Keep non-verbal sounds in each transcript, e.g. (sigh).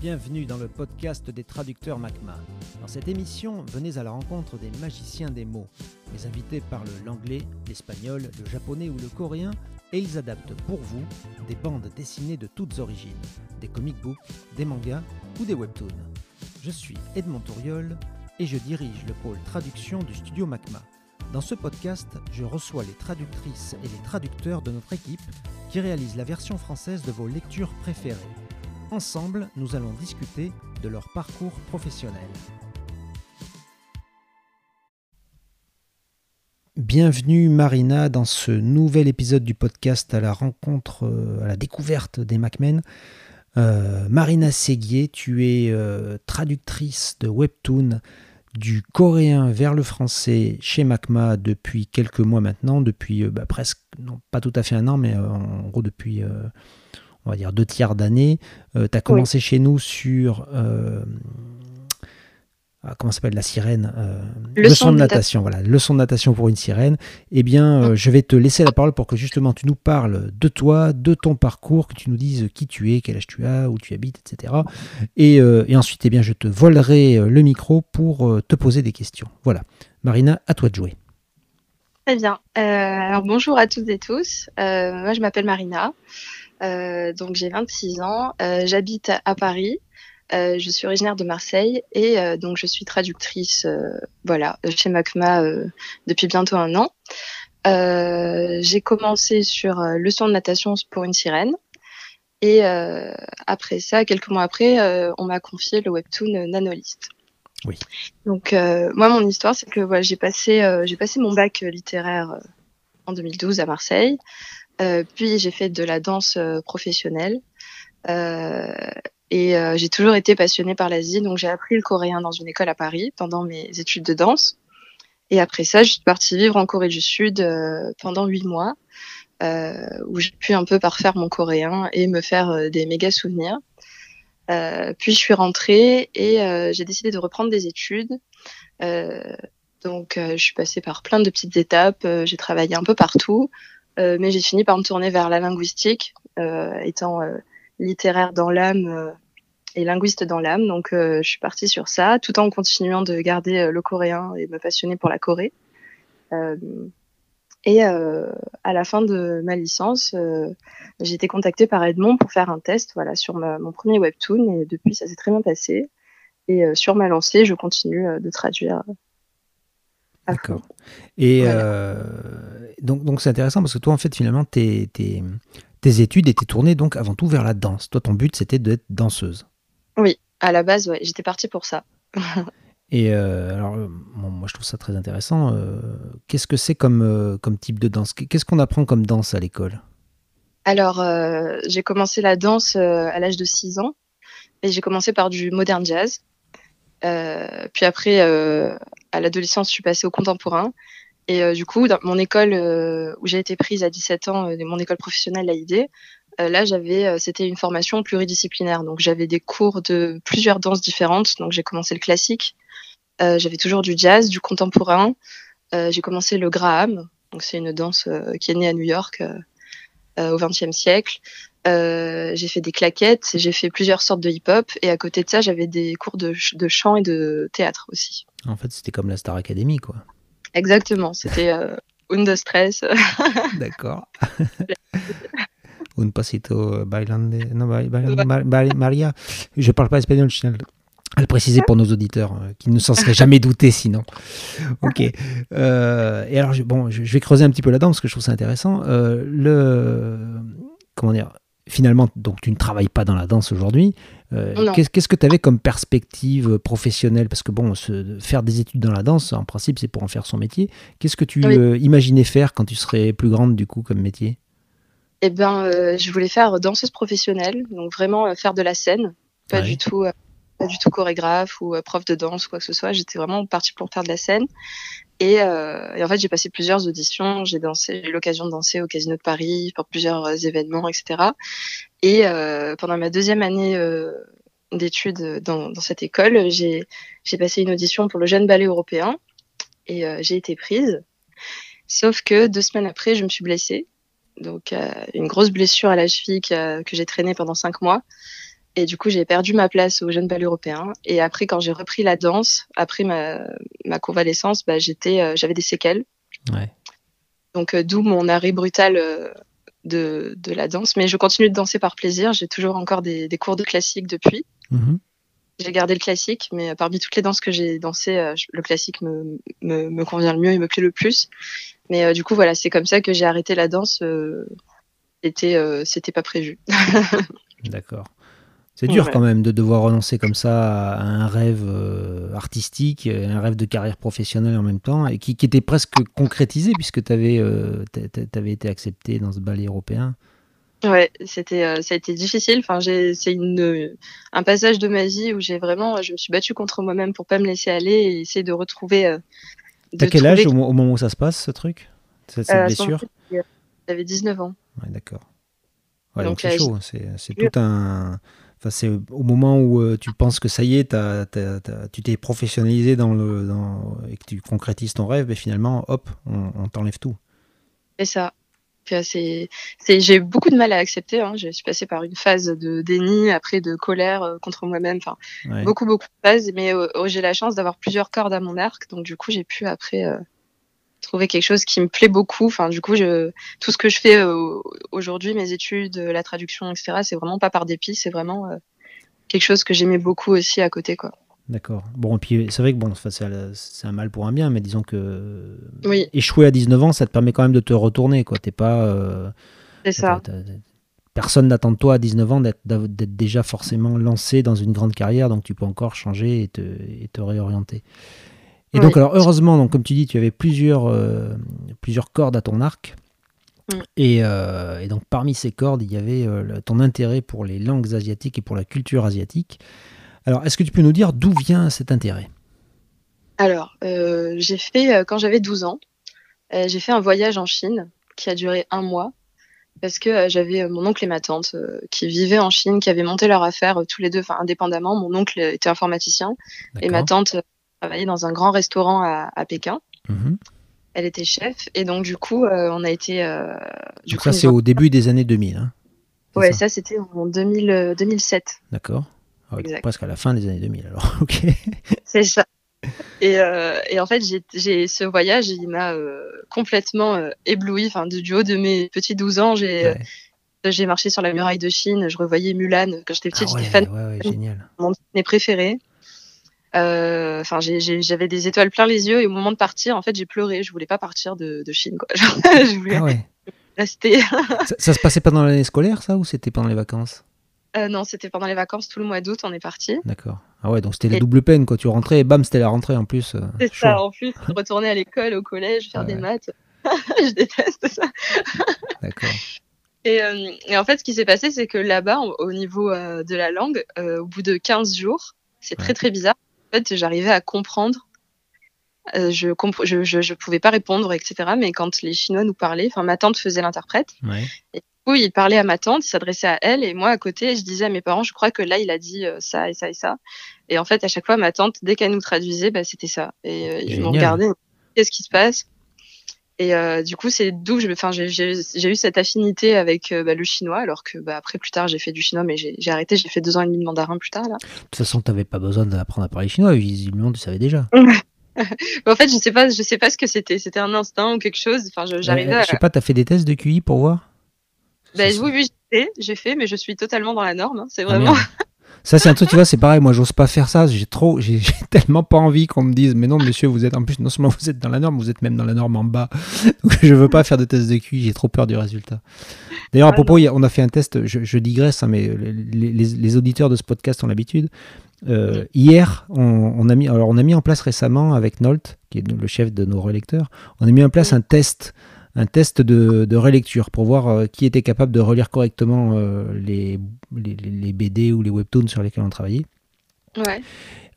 Bienvenue dans le podcast des traducteurs MACMA. Dans cette émission, venez à la rencontre des magiciens des mots. Les invités parlent l'anglais, l'espagnol, le japonais ou le coréen et ils adaptent pour vous des bandes dessinées de toutes origines, des comic books, des mangas ou des webtoons. Je suis Edmond Touriol et je dirige le pôle traduction du studio MACMA. Dans ce podcast, je reçois les traductrices et les traducteurs de notre équipe qui réalisent la version française de vos lectures préférées. Ensemble, nous allons discuter de leur parcours professionnel. Bienvenue Marina dans ce nouvel épisode du podcast à la rencontre, euh, à la découverte des Macmen. Euh, Marina Séguier, tu es euh, traductrice de webtoon du coréen vers le français chez Macma depuis quelques mois maintenant, depuis bah, presque, non pas tout à fait un an, mais en gros depuis on va dire deux tiers d'année. Euh, tu as commencé chez nous sur euh, ah, comment s'appelle la sirène euh, leçon, de natation voilà leçon de natation pour une sirène eh bien je vais te laisser la parole pour que justement tu nous parles de toi de ton parcours que tu nous dises qui tu es quel âge tu as où tu habites etc et, ensuite eh bien je te volerai le micro pour te poser des questions voilà Marina à toi de jouer Très bien. alors bonjour à toutes et tous. moi je m'appelle Marina. Euh, donc j'ai 26 ans, euh, j'habite à, Paris. Euh, je suis originaire de Marseille et donc je suis traductrice voilà chez Macma depuis bientôt un an. j'ai commencé sur leçon de natation pour une sirène et après ça, quelques mois après, on m'a confié le webtoon Nanolist. Oui. Donc moi mon histoire c'est que voilà, j'ai passé j'ai passé mon bac littéraire en 2012 à Marseille. Euh, puis j'ai fait de la danse euh, professionnelle. Euh, et j'ai toujours été passionnée par l'Asie, donc j'ai appris le coréen dans une école à Paris pendant mes études de danse. Et après ça, je suis partie vivre en Corée du Sud pendant huit mois, euh, où j'ai pu un peu parfaire mon coréen et me faire des méga souvenirs. Euh, puis je suis rentrée et j'ai décidé de reprendre des études. donc je suis passée par plein de petites étapes. j'ai travaillé un peu partout. Euh, mais j'ai fini par me tourner vers la linguistique, euh, étant euh, littéraire dans l'âme et linguiste dans l'âme. Donc, je suis partie sur ça, tout en continuant de garder le coréen et me passionner pour la Corée. et à la fin de ma licence, j'ai été contactée par Edmond pour faire un test, voilà, sur mon premier webtoon. Et depuis, ça s'est très bien passé. Et sur ma lancée, je continue de traduire D'accord. Et euh, donc, donc c'est intéressant parce que toi, en fait, finalement, tes, tes, tes, études étaient tournées donc avant tout vers la danse. Toi, ton but, c'était d'être danseuse. Oui, à la base, ouais, j'étais partie pour ça. (laughs) Et euh, alors, moi, je trouve ça très intéressant. Euh, qu'est-ce que c'est comme, comme type de danse? Qu'est-ce qu'on apprend comme danse à l'école? Alors, j'ai commencé la danse à l'âge de 6 ans. Et j'ai commencé par du modern jazz. Puis après, à l'adolescence, je suis passée au contemporain. Et euh, du coup, dans mon école euh, où j'ai été prise à 17 ans, euh, mon école professionnelle l'AID, là, j'avais, c'était une formation pluridisciplinaire. Donc, j'avais des cours de plusieurs danses différentes. Donc, j'ai commencé le classique. j'avais toujours du jazz, du contemporain. j'ai commencé le Graham. Donc, c'est une danse qui est née à New York au XXe siècle. J'ai fait des claquettes, j'ai fait plusieurs sortes de hip-hop et à côté de ça, j'avais des cours de, de, chant et de théâtre aussi. En fait, c'était comme la Star Academy, quoi. Exactement, c'était euh, de stress. (laughs) D'accord. un pasito bailando, non, bailando Maria. Je parle pas espagnol, je à le préciser pour nos auditeurs euh, qui ne s'en seraient jamais doutés sinon. Ok. Euh, et alors, bon, je, vais creuser un petit peu là-dedans parce que je trouve ça intéressant. Euh, le comment dire finalement, donc tu ne travailles pas dans la danse aujourd'hui. Euh, qu'est-ce que tu avais comme perspective professionnelle? Parce que bon, faire des études dans la danse, en principe, c'est pour en faire son métier. Qu'est-ce que tu euh, imaginais faire quand tu serais plus grande, du coup, comme métier? Eh bien, euh, je voulais faire danseuse professionnelle, donc vraiment faire de la scène, pas du tout pas du tout chorégraphe ou prof de danse ou quoi que ce soit. J'étais vraiment partie pour faire de la scène. Et, euh, en fait, j'ai passé plusieurs auditions. J'ai dansé, eu l'occasion de danser au Casino de Paris pour plusieurs euh, événements, etc. Et euh, pendant ma deuxième année d'études dans, dans, cette école, j'ai passé une audition pour le jeune ballet européen et euh, j'ai été prise. Sauf que deux semaines après, je me suis blessée. Donc, une grosse blessure à la cheville que j'ai traînée pendant cinq mois. Et du coup, j'ai perdu ma place au jeune bal européen. Et après, quand j'ai repris la danse, après ma, ma convalescence, bah, j'étais, j'avais des séquelles. Ouais. Donc, d'où mon arrêt brutal de, de, la danse. Mais je continue de danser par plaisir. J'ai toujours encore des, des cours de classique depuis. Mhm. J'ai gardé le classique, mais parmi toutes les danses que j'ai dansées, le classique me, me, me, convient le mieux et me plaît le plus. Mais du coup, voilà, c'est comme ça que j'ai arrêté la danse. C'était, c'était pas prévu. (laughs) D'accord. C'est dur quand même de devoir renoncer comme ça à un rêve euh, artistique, un rêve de carrière professionnelle en même temps, et qui, était presque concrétisé puisque tu avais, euh, avais, été accepté dans ce ballet européen. Ouais, c'était, euh, ça a été difficile. Enfin, c'est une, un passage de ma vie où j'ai vraiment, je me suis battue contre moi-même pour pas me laisser aller et essayer de retrouver. T'as quel âge au, moment où ça se passe, ce truc, cette, cette blessure? J'avais 19 ans. Ouais, d'accord. donc c'est chaud. C'est tout un c'est au moment où euh, tu penses que ça y est, tu t'es professionnalisé dans le, dans, et que tu concrétises ton rêve, mais finalement, hop, on, t'enlève tout. C'est ça. C'est, j'ai beaucoup de mal à accepter. Hein. Je suis passée par une phase de déni, après de colère euh, contre moi-même. Enfin, beaucoup, beaucoup de phases. Mais euh, oh, j'ai la chance d'avoir plusieurs cordes à mon arc. Donc, du coup, j'ai pu après trouver quelque chose qui me plaît beaucoup. Enfin, du coup, je, tout ce que je fais euh, aujourd'hui, mes études, la traduction, etc., c'est vraiment pas par dépit, c'est vraiment euh, quelque chose que j'aimais beaucoup aussi à côté, quoi. D'accord. Bon, et puis c'est vrai que bon, c'est un mal pour un bien, mais disons que oui. échouer à 19 ans, ça te permet quand même de te retourner, quoi. T'es pas. Euh, c'est ça. Personne n'attend de toi à 19 ans d'être déjà forcément lancé dans une grande carrière, donc tu peux encore changer et te, et te réorienter. Et donc, alors, heureusement, donc, comme tu dis, tu avais plusieurs, euh, plusieurs cordes à ton arc. Euh, et, donc, parmi ces cordes, il y avait euh, ton intérêt pour les langues asiatiques et pour la culture asiatique. Alors, est-ce que tu peux nous dire d'où vient cet intérêt? Alors, j'ai fait, quand j'avais 12 ans, j'ai fait un voyage en Chine qui a duré un mois parce que j'avais mon oncle et ma tante qui vivaient en Chine, qui avaient monté leur affaire tous les deux, enfin indépendamment. Mon oncle était informaticien et ma tante travaillait dans un grand restaurant à, Pékin. Mhm. Elle était chef et donc du coup euh, on a été. Euh, du coup, ça c'est au début des années 2000. Hein ouais, ça, c'était en 2000, 2007. Euh, D'accord. Ah presque à la fin des années 2000 alors. (laughs) ok. C'est ça. Et, et, en fait, j'ai ce voyage, il m'a complètement ébloui. Enfin, du haut de mes petits 12 ans, j'ai marché sur la muraille de Chine. Je revoyais Mulan quand j'étais petite. Ah j'étais fan. Ouais, génial. Mon préféré. Euh, enfin, j'avais des étoiles plein les yeux et au moment de partir, en fait, j'ai pleuré. Je voulais pas partir de, Chine. Quoi. (laughs) je voulais ah rester. ça, se passait pendant l'année scolaire, ça, ou c'était pendant les vacances? Euh, Non, c'était pendant les vacances. Tout le mois d'août, on est parti. D'accord. Ah ouais, donc c'était la double peine. Quand tu rentrais, et bam, c'était la rentrée en plus. Euh, c'est ça. En plus, retourner à l'école, au collège, faire des maths. (laughs) je déteste ça. D'accord. Et, et, en fait, ce qui s'est passé, c'est que là-bas, au niveau de la langue, au bout de 15 jours, c'est très très bizarre fait, j'arrivais à comprendre. Euh, je, je, je, pouvais pas répondre, etc. Mais quand les Chinois nous parlaient, enfin, ma tante faisait l'interprète. Et du coup, il parlait à ma tante, il s'adressait à elle, et moi à côté, je disais à mes parents, je crois que là, il a dit euh, ça et ça et ça. Et en fait, à chaque fois, ma tante, dès qu'elle nous traduisait, bah, c'était ça. Et euh, ils m'ont regardé, qu'est-ce qui se passe? Et euh, du coup, c'est d'où j'ai eu cette affinité avec euh, bah, le chinois, alors que bah, après, plus tard, j'ai fait du chinois, mais j'ai arrêté, j'ai fait deux ans et demi de mandarin plus tard. Là. De toute façon, tu n'avais pas besoin d'apprendre à parler chinois, visiblement, tu savais déjà. (laughs) en fait, je sais pas, je sais pas ce que c'était. C'était un instinct ou quelque chose. Enfin, j'arrivais. Euh, je sais pas, tu as fait des tests de QI pour voir? Ben, Oui, oui, j'ai fait, mais je suis totalement dans la norme. Hein. C'est ah, vraiment. (laughs) Ça, c'est un truc, tu vois, c'est pareil. Moi, j'ose pas faire ça. J'ai trop, (laughs) j'ai tellement pas envie qu'on me dise, mais non, monsieur, vous êtes en plus, non seulement vous êtes dans la norme, vous êtes même dans la norme en bas. (laughs) Donc, je veux pas faire de test de QI. J'ai trop peur du résultat. D'ailleurs, à propos, on a fait un test. Je, digresse, hein, mais les, auditeurs de ce podcast ont l'habitude. Euh, hier, on, a mis, alors on a mis en place récemment avec Nolt, qui est le chef de nos relecteurs, on a mis en place un test un test de, relecture pour voir euh, qui était capable de relire correctement euh, les, les, BD ou les webtoons sur lesquels on travaillait. Ouais.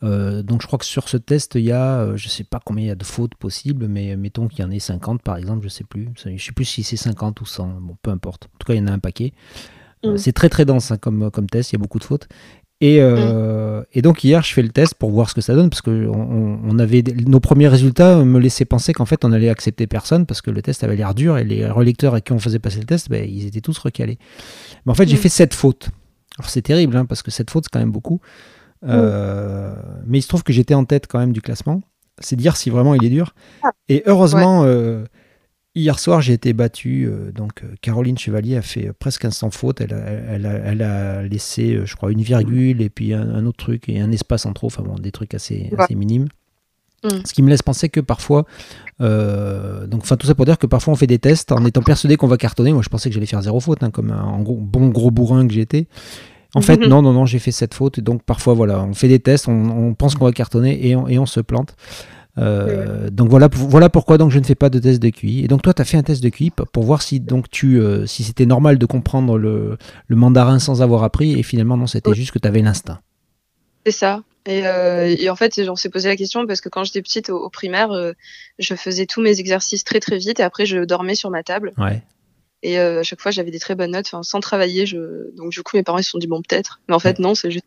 Euh, donc je crois que sur ce test, il y a, je sais pas combien il y a de fautes possibles, mais mettons qu'il y en ait 50 par exemple, je sais plus. Je sais plus si c'est 50 ou 100, bon peu importe. En tout cas, il y en a un paquet. Mm. C'est très très dense hein, comme, comme test, il y a beaucoup de fautes. Euh, et, donc hier, je fais le test pour voir ce que ça donne, parce que on, avait nos premiers résultats me laissaient penser qu'en fait on allait accepter personne, parce que le test avait l'air dur, et les relecteurs à qui on faisait passer le test, ben, ils étaient tous recalés. Mais en fait, j'ai fait sept fautes. Alors c'est terrible, hein, parce que cette faute, c'est quand même beaucoup. Euh, mais il se trouve que j'étais en tête quand même du classement. C'est dire si vraiment il est dur. Et heureusement, euh, hier soir, j'ai été battu. euh, donc euh, Caroline Chevalier a fait euh, presque un sans faute. Elle a, elle a- elle a laissé, je crois, une virgule et puis un, un autre truc et un espace en trop. Enfin bon, des trucs assez, Ouais. assez minimes. Mm. Ce qui me laisse penser que parfois, euh, donc enfin tout ça pour dire que parfois on fait des tests en étant persuadé qu'on va cartonner. Moi je pensais que j'allais faire zéro faute, hein, comme un gros- bon gros bourrin que j'étais. En fait non non non j'ai fait cette faute et donc parfois voilà on fait des tests, on, on pense qu'on va cartonner et on, et on se plante. Euh, Donc voilà voilà pourquoi donc je ne fais pas de test de QI. Et donc toi tu as fait un test de QI pour voir si donc tu euh, si c'était normal de comprendre le, le mandarin sans avoir appris et finalement non c'était Oui. juste que tu avais l'instinct. C'est ça. Et, euh, et en fait, on s'est posé la question parce que quand j'étais petite au, au primaire, je faisais tous mes exercices très très vite et après je dormais sur ma table. Ouais. Et à chaque fois, j'avais des très bonnes notes, enfin, sans travailler. Je... Donc du coup, mes parents ils se sont dit bon peut-être, mais en fait non, c'est juste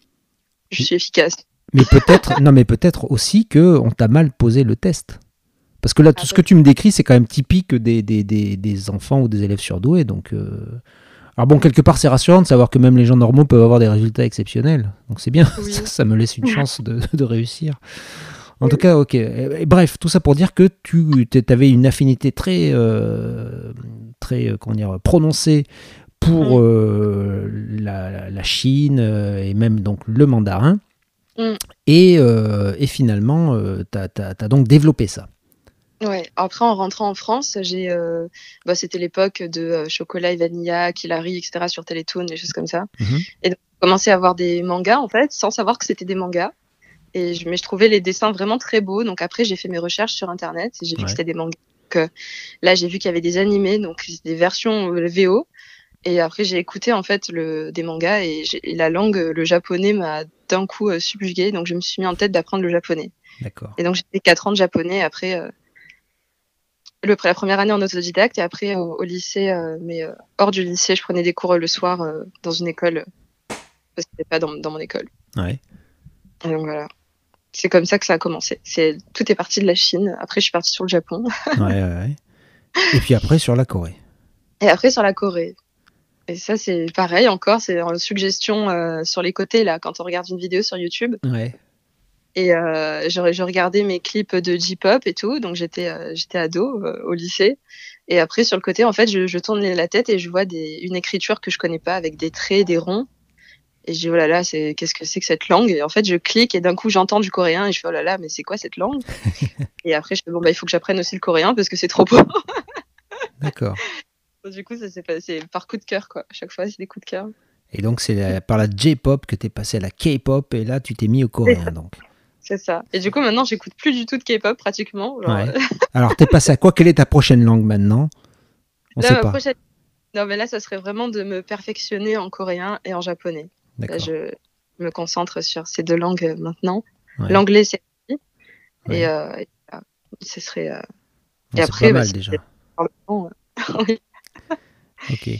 je suis efficace. Mais peut-être, non, mais peut-être aussi que on t'a mal posé le test. Parce que là, tout Ah ce que tu me décris, c'est quand même typique des, des, des, des enfants ou des élèves surdoués. Donc, euh, alors bon, quelque part, c'est rassurant de savoir que même les gens normaux peuvent avoir des résultats exceptionnels. Donc c'est bien. Oui. (laughs) Ça, ça me laisse une (laughs) chance de, de réussir. En Oui. tout cas, ok. Et- bref, tout ça pour dire que tu avais une affinité très, euh, très, euh, comment dire, prononcée pour Mm. euh, la, la- Chine et même donc le mandarin. Mm. Et, euh, et finalement, tu as, donc développé ça. Ouais. Après, en rentrant en France, j'ai, euh, bah, c'était l'époque de euh, chocolat et vanilla, Kilari, etc. sur Télétoon, des choses comme ça. Mhm. Et donc, j'ai commencé à avoir des mangas en fait, sans savoir que c'était des mangas. Et je, mais je trouvais les dessins vraiment très beaux. Donc après, j'ai fait mes recherches sur internet et j'ai vu Ouais. que c'était des mangas. Donc, euh, là, j'ai vu qu'il y avait des animés, donc des versions euh, VO. Et après, j'ai écouté en fait le, des mangas et, la langue, le japonais, m'a d'un coup euh, subjuguée. Donc je me suis mis en tête d'apprendre le japonais. D'accord. Et donc j'ai fait 4 ans de japonais après euh, le, la première année en autodidacte et après au, au lycée, euh, mais euh, hors du lycée, je prenais des cours euh, le soir dans une école parce que c'était pas dans, dans mon école. Ouais. Et donc voilà. C'est comme ça que ça a commencé. C'est tout est parti de la Chine. Après, je suis partie sur le Japon ouais, ouais, ouais. Et puis après, sur la Corée. et après sur la Corée. Et ça, c'est pareil encore. C'est en suggestion euh, sur les côtés là quand on regarde une vidéo sur YouTube. Ouais. Et euh, je, je regardais mes clips de J-pop et tout, donc j'étais euh, j'étais ado euh, au lycée. Et après sur le côté, en fait, je, je tourne la tête et je vois des, une écriture que je connais pas avec des traits, des ronds. Et je dis oh là là, c'est qu'est-ce que c'est que cette langue? Et en fait, je clique et d'un coup j'entends du coréen et je fais oh là là, mais c'est quoi cette langue? (laughs) Et après je fais bon bah il faut que j'apprenne aussi le coréen parce que c'est trop beau. D'accord. (laughs) du coup ça s'est passé par coup de cœur quoi. À chaque fois c'est des coups de cœur. Et donc, c'est par la J-pop que tu es passé à la K-pop et là, tu t'es mis au coréen. Donc. C'est ça. Et du coup maintenant j'écoute plus du tout de K-pop pratiquement. Genre, Ouais. (laughs) Alors, t'es passé à quoi? Quelle est ta prochaine langue maintenant? On Là, sait pas. prochaine- Non, mais là, ça serait vraiment de me perfectionner en coréen et en japonais. Là, je me concentre sur ces deux langues euh, maintenant. Ouais. L'anglais, c'est Ouais. et, euh, et voilà. ce serait euh, et c'est après, pas bah, mal c'est- déjà. (laughs) (laughs) Ok.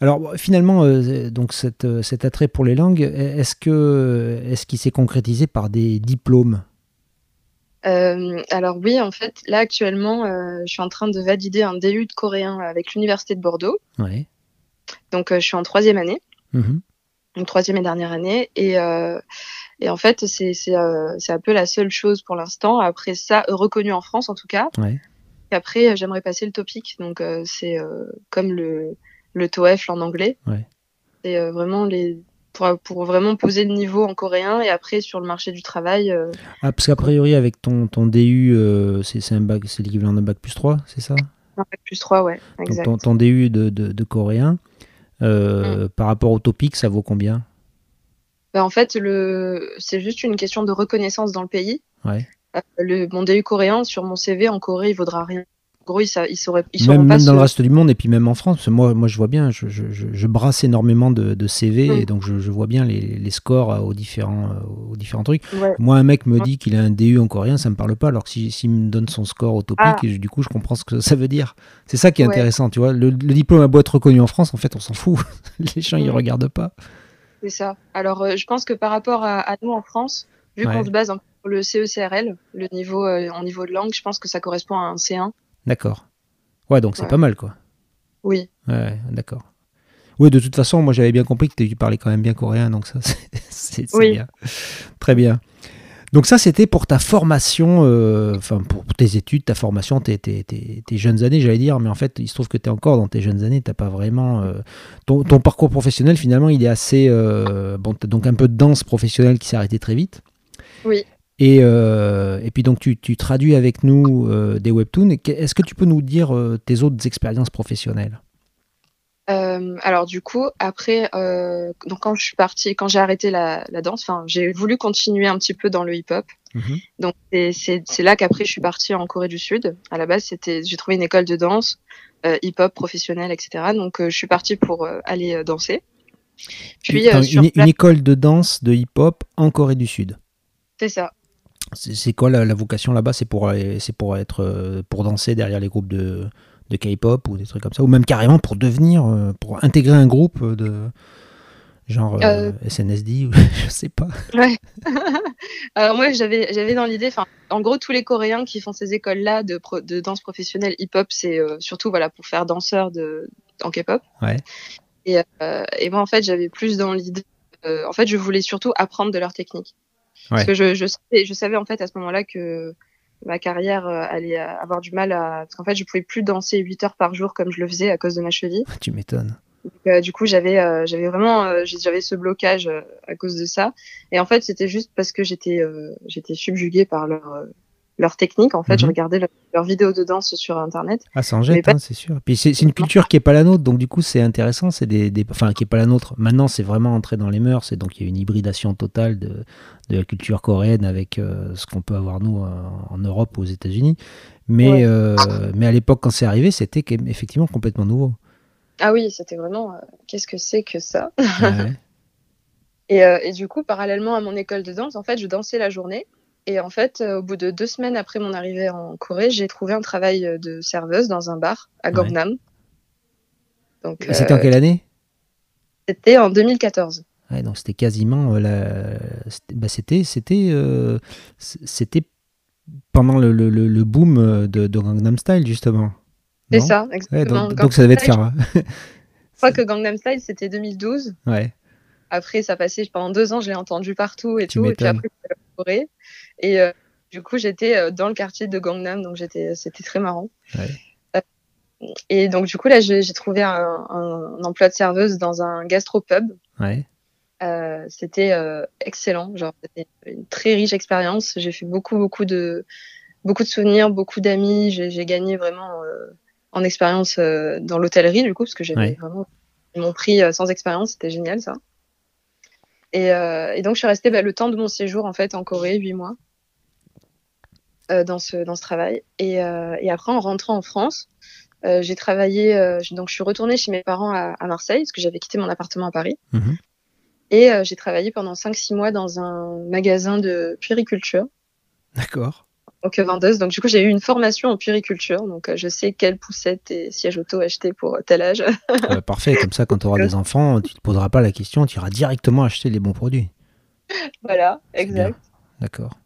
Alors finalement, euh, donc cette, euh, cet attrait pour les langues, est-ce que est-ce qu'il s'est concrétisé par des diplômes? Euh, alors oui, en fait, là actuellement, euh, je suis en train de valider un DU de coréen avec l'université de Bordeaux. Ouais. Donc, je suis en troisième année, Mhm. une troisième et dernière année, et et en fait, c'est un peu la seule chose pour l'instant. Après ça, euh, reconnu en France en tout cas. Ouais. Après, euh, j'aimerais passer le topic. Donc, euh, c'est euh, comme le, le TOEFL en anglais. Ouais. C'est vraiment les pour, pour vraiment poser le niveau en coréen et après sur le marché du travail. euh, Ah, parce qu'a priori, avec ton, ton DU, euh, c'est c'est un bac, c'est l'équivalent d'un bac plus 3, c'est ça? Un bac plus 3, ouais, Donc, exact. ton, ton DU de, de, de coréen, euh, Mm. par rapport au topic, ça vaut combien? Ben, en fait, le c'est juste une question de reconnaissance dans le pays. Ouais. Euh, le, mon DU coréen sur mon CV en Corée, il vaudra rien. En gros, ils, ils sauraient, ils Même, pas même dans le reste du monde et puis même en France, parce que moi, moi je vois bien, je, je, je- brasse énormément de, de CV Mm. et donc je, je vois bien les, les scores euh, aux différents, euh, aux différents trucs. Ouais. Moi, un mec me dit qu'il a un DU en coréen, ça me parle pas, alors que si- s'il me donne son score au topic, Ah. et du coup, je comprends ce que ça veut dire. C'est ça qui est Ouais. intéressant, tu vois. Le, le diplôme a beau être reconnu en France, en fait, on s'en fout. (laughs) Les gens, ils Mm. regardent pas. C'est ça. Alors, euh, je pense que par rapport à, à nous en France, vu Ouais. qu'on se base un le CECRL, le niveau euh, en niveau de langue, je pense que ça correspond à un C1. D'accord. Ouais, donc c'est Ouais. pas mal, quoi. Oui. Ouais, d'accord. Oui, de toute façon, moi j'avais bien compris que tu parlais quand même bien coréen, donc ça (laughs) c'est Oui. bien. Très bien. Donc ça c'était pour ta formation, euh, enfin pour tes études, ta formation, tes, tes- tes- tes jeunes années, j'allais dire, mais en fait il se trouve que tu es encore dans tes jeunes années, t'as pas vraiment... euh, ton, ton parcours professionnel finalement il est assez... euh, bon, t'as donc un peu de danse professionnelle qui s'est arrêtée très vite. Oui. Et, euh, et puis donc tu, tu traduis avec nous euh, des webtoons. Est-ce que tu peux nous dire euh, tes autres expériences professionnelles? Alors du coup, après, donc quand je suis partie, quand j'ai arrêté la, la danse, enfin, j'ai voulu continuer un petit peu dans le hip-hop. Mhm. Donc c'est- là qu'après je suis partie en Corée du Sud. À la base, c'était j'ai trouvé une école de danse hip-hop professionnelle, etc. Donc je suis partie pour aller danser. Puis Attends, sur une, place, une école de danse de hip-hop en Corée du Sud. c'est ça. C'est quoi la, la vocation là-bas? C'est pour, pour être euh, pour danser derrière les groupes de, de K-pop ou des trucs comme ça, ou même carrément pour devenir, euh, pour intégrer un groupe de genre euh, Euh. SNSD ou (laughs) je sais pas. Ouais. (laughs) Alors moi j'avais j'avais dans l'idée, enfin en gros tous les Coréens qui font ces écoles là de, pro- de danse professionnelle hip-hop, c'est euh, surtout voilà pour faire danseur de en K-pop. Ouais. Et, euh, et moi en fait j'avais plus dans l'idée, en fait je voulais surtout apprendre de leur technique. Parce que je, je, savais, je savais en fait à ce moment-là que ma carrière euh, allait avoir du mal à parce qu'en fait je pouvais plus danser 8 heures par jour comme je le faisais à cause de ma cheville. Tu m'étonnes. Euh, du coup, j'avais euh, j'avais vraiment j'avais ce blocage à cause de ça. Et en fait, c'était juste parce que j'étais j'étais subjuguée par leur leur technique. En fait, je Mhm. regardais leur- leurs vidéos de danse sur internet. Ah, ça en jette, pas- hein, c'est sûr. Puis c'est une culture qui est pas la nôtre, donc du coup c'est intéressant. C'est des, des- enfin qui est pas la nôtre. Maintenant c'est vraiment entré dans les mœurs, et donc il y a une hybridation totale de, de la culture coréenne avec euh, ce qu'on peut avoir nous en Europe ou aux États-Unis. Mais Ouais. euh, mais à l'époque quand c'est arrivé, c'était effectivement complètement nouveau. Ah oui, c'était vraiment euh, qu'est-ce que c'est que ça? Ouais. (laughs) et, et du coup, parallèlement à mon école de danse, en fait, je dansais la journée. Et en fait, euh, au bout de deux semaines après mon arrivée en Corée, j'ai trouvé un travail euh, de serveuse dans un bar à Ouais. Gangnam. Donc, C'était en euh, quelle année? c'était en 2014. Ouais, donc c'était quasiment euh, la... c'était- bah, c'était c'était euh, c'était pendant le, le, le- boom de, de Gangnam Style justement. C'est ça, Ouais, exactement. donc, donc ça devait Gangnam faire. Je (laughs) crois que Gangnam Style, c'était 2012. Ouais. Après, ça passait pendant deux ans, je l'ai entendu partout et Tu tout. Et puis après, Corée. Et euh, du coup, j'étais euh, dans le quartier de Gangnam, donc j'étais, c'était très marrant. Ouais. Euh, et donc, du coup, là, j'ai trouvé un, emploi de serveuse dans un gastropub. Ouais. Euh, c'était euh, excellent, genre c'était une très riche expérience. J'ai fait beaucoup, beaucoup de, beaucoup de souvenirs, beaucoup d'amis. J'ai gagné vraiment euh, en expérience dans l'hôtellerie du coup, parce que j'avais Ouais. vraiment pris euh, sans expérience, c'était génial ça. Et, euh, et donc je suis restée bah, le temps de mon séjour en fait en Corée, huit mois, euh, dans ce dans ce travail. Et, euh, et après en rentrant en France, euh, j'ai travaillé, euh, donc je suis retournée chez mes parents à, à Marseille parce que j'avais quitté mon appartement à Paris. Mhm. Et euh, j'ai travaillé pendant 5-6 mois dans un magasin de puériculture, D'accord. Donc euh, vendeuse. Donc du coup, j'ai eu une formation en puériculture, donc euh, je sais quelles poussettes et sièges auto acheter pour euh, tel âge. Bah, (laughs) parfait, comme ça, quand tu auras des enfants, tu te poseras pas la question, tu iras directement acheter les bons produits. voilà, exact. D'accord.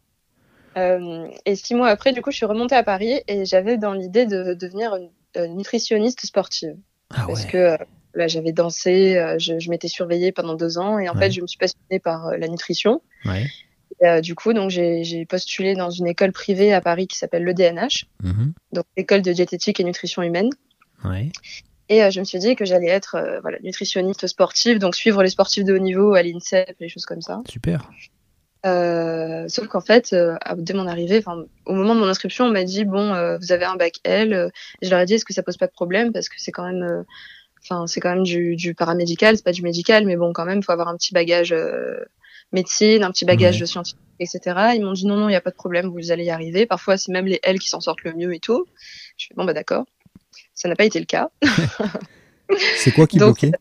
Euh, et six mois après, du coup, je suis remontée à Paris et j'avais dans l'idée de devenir une, euh, nutritionniste sportive. Ah Parce ouais. que euh, là, j'avais dansé, euh, je, je m'étais surveillée pendant deux ans et en Ouais. fait, je me suis passionnée par euh, la nutrition. Ouais. Euh, du coup, donc j'ai postulé dans une école privée à Paris qui s'appelle l'EDNH, Mhm. donc l'école de diététique et nutrition humaine. Ouais. Et euh, je me suis dit que j'allais être euh, voilà, nutritionniste sportive, donc suivre les sportifs de haut niveau à l'INSEP et des choses comme ça. Super. Euh, sauf qu'en fait, dès mon arrivée, au moment de mon inscription, on m'a dit bon, vous avez un bac L. et je leur ai dit est-ce que ça pose pas de problème? Parce que c'est quand même, enfin, c'est quand même du, du paramédical, c'est pas du médical, mais bon, quand même, faut avoir un petit bagage euh, médecine, un petit bagage Ouais. de scientifique, etc. Ils m'ont dit non, non, il y a pas de problème, vous allez y arriver. Parfois, c'est même les L qui s'en sortent le mieux et tout. Je fais bon, bah d'accord. Ça n'a pas été le cas. (laughs) C'est quoi qui Donc, bloquait?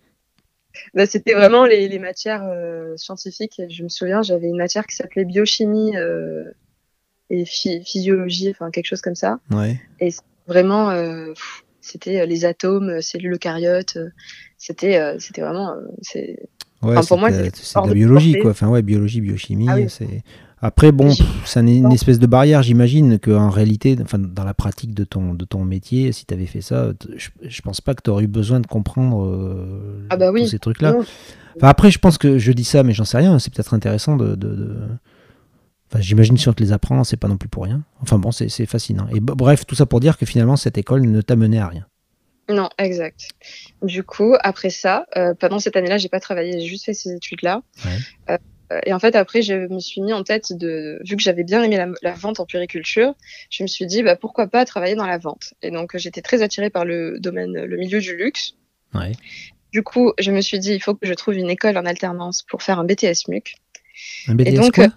Bah, c'était vraiment les, les matières euh, scientifiques. Et Je me souviens, j'avais une matière qui s'appelait biochimie euh, et phy- physiologie, enfin quelque chose comme ça. Ouais. Vraiment, euh, c'était euh, les atomes, euh, cellules eucaryotes. euh, C'était, euh, c'était vraiment, c'est Ouais, Enfin, pour moi, c'est de- la biologie, quoi. Enfin, ouais, biologie, biochimie, Ah oui. c'est. Après, bon, c'est un- une espèce de barrière, j'imagine, qu'en réalité, enfin, dans la pratique de ton, de ton métier, si tu avais fait ça, je, je pense pas que tu aurais eu besoin de comprendre euh, Ah bah oui. tous ces trucs-là. Enfin, après, je pense que je dis ça, mais j'en sais rien. C'est peut-être intéressant de. de- de- Enfin, j'imagine si on te les apprend, c'est pas non plus pour rien. Enfin bon, c'est fascinant. Et bref, tout ça pour dire que finalement, cette école ne t'a mené à rien. Non, exact. Du coup, après ça, euh, pendant cette année-là, j'ai pas travaillé, j'ai juste fait ces études-là. Ouais. Euh, et en fait, après, je me suis mis en tête de, vu que j'avais bien aimé la, la vente en puériculture, je me suis dit, bah, pourquoi pas travailler dans la vente? Et donc, j'étais très attirée par le domaine, le milieu du luxe. Ouais. Du coup, je me suis dit, il faut que je trouve une école en alternance pour faire un BTS MUC. Un BTS donc, quoi? euh,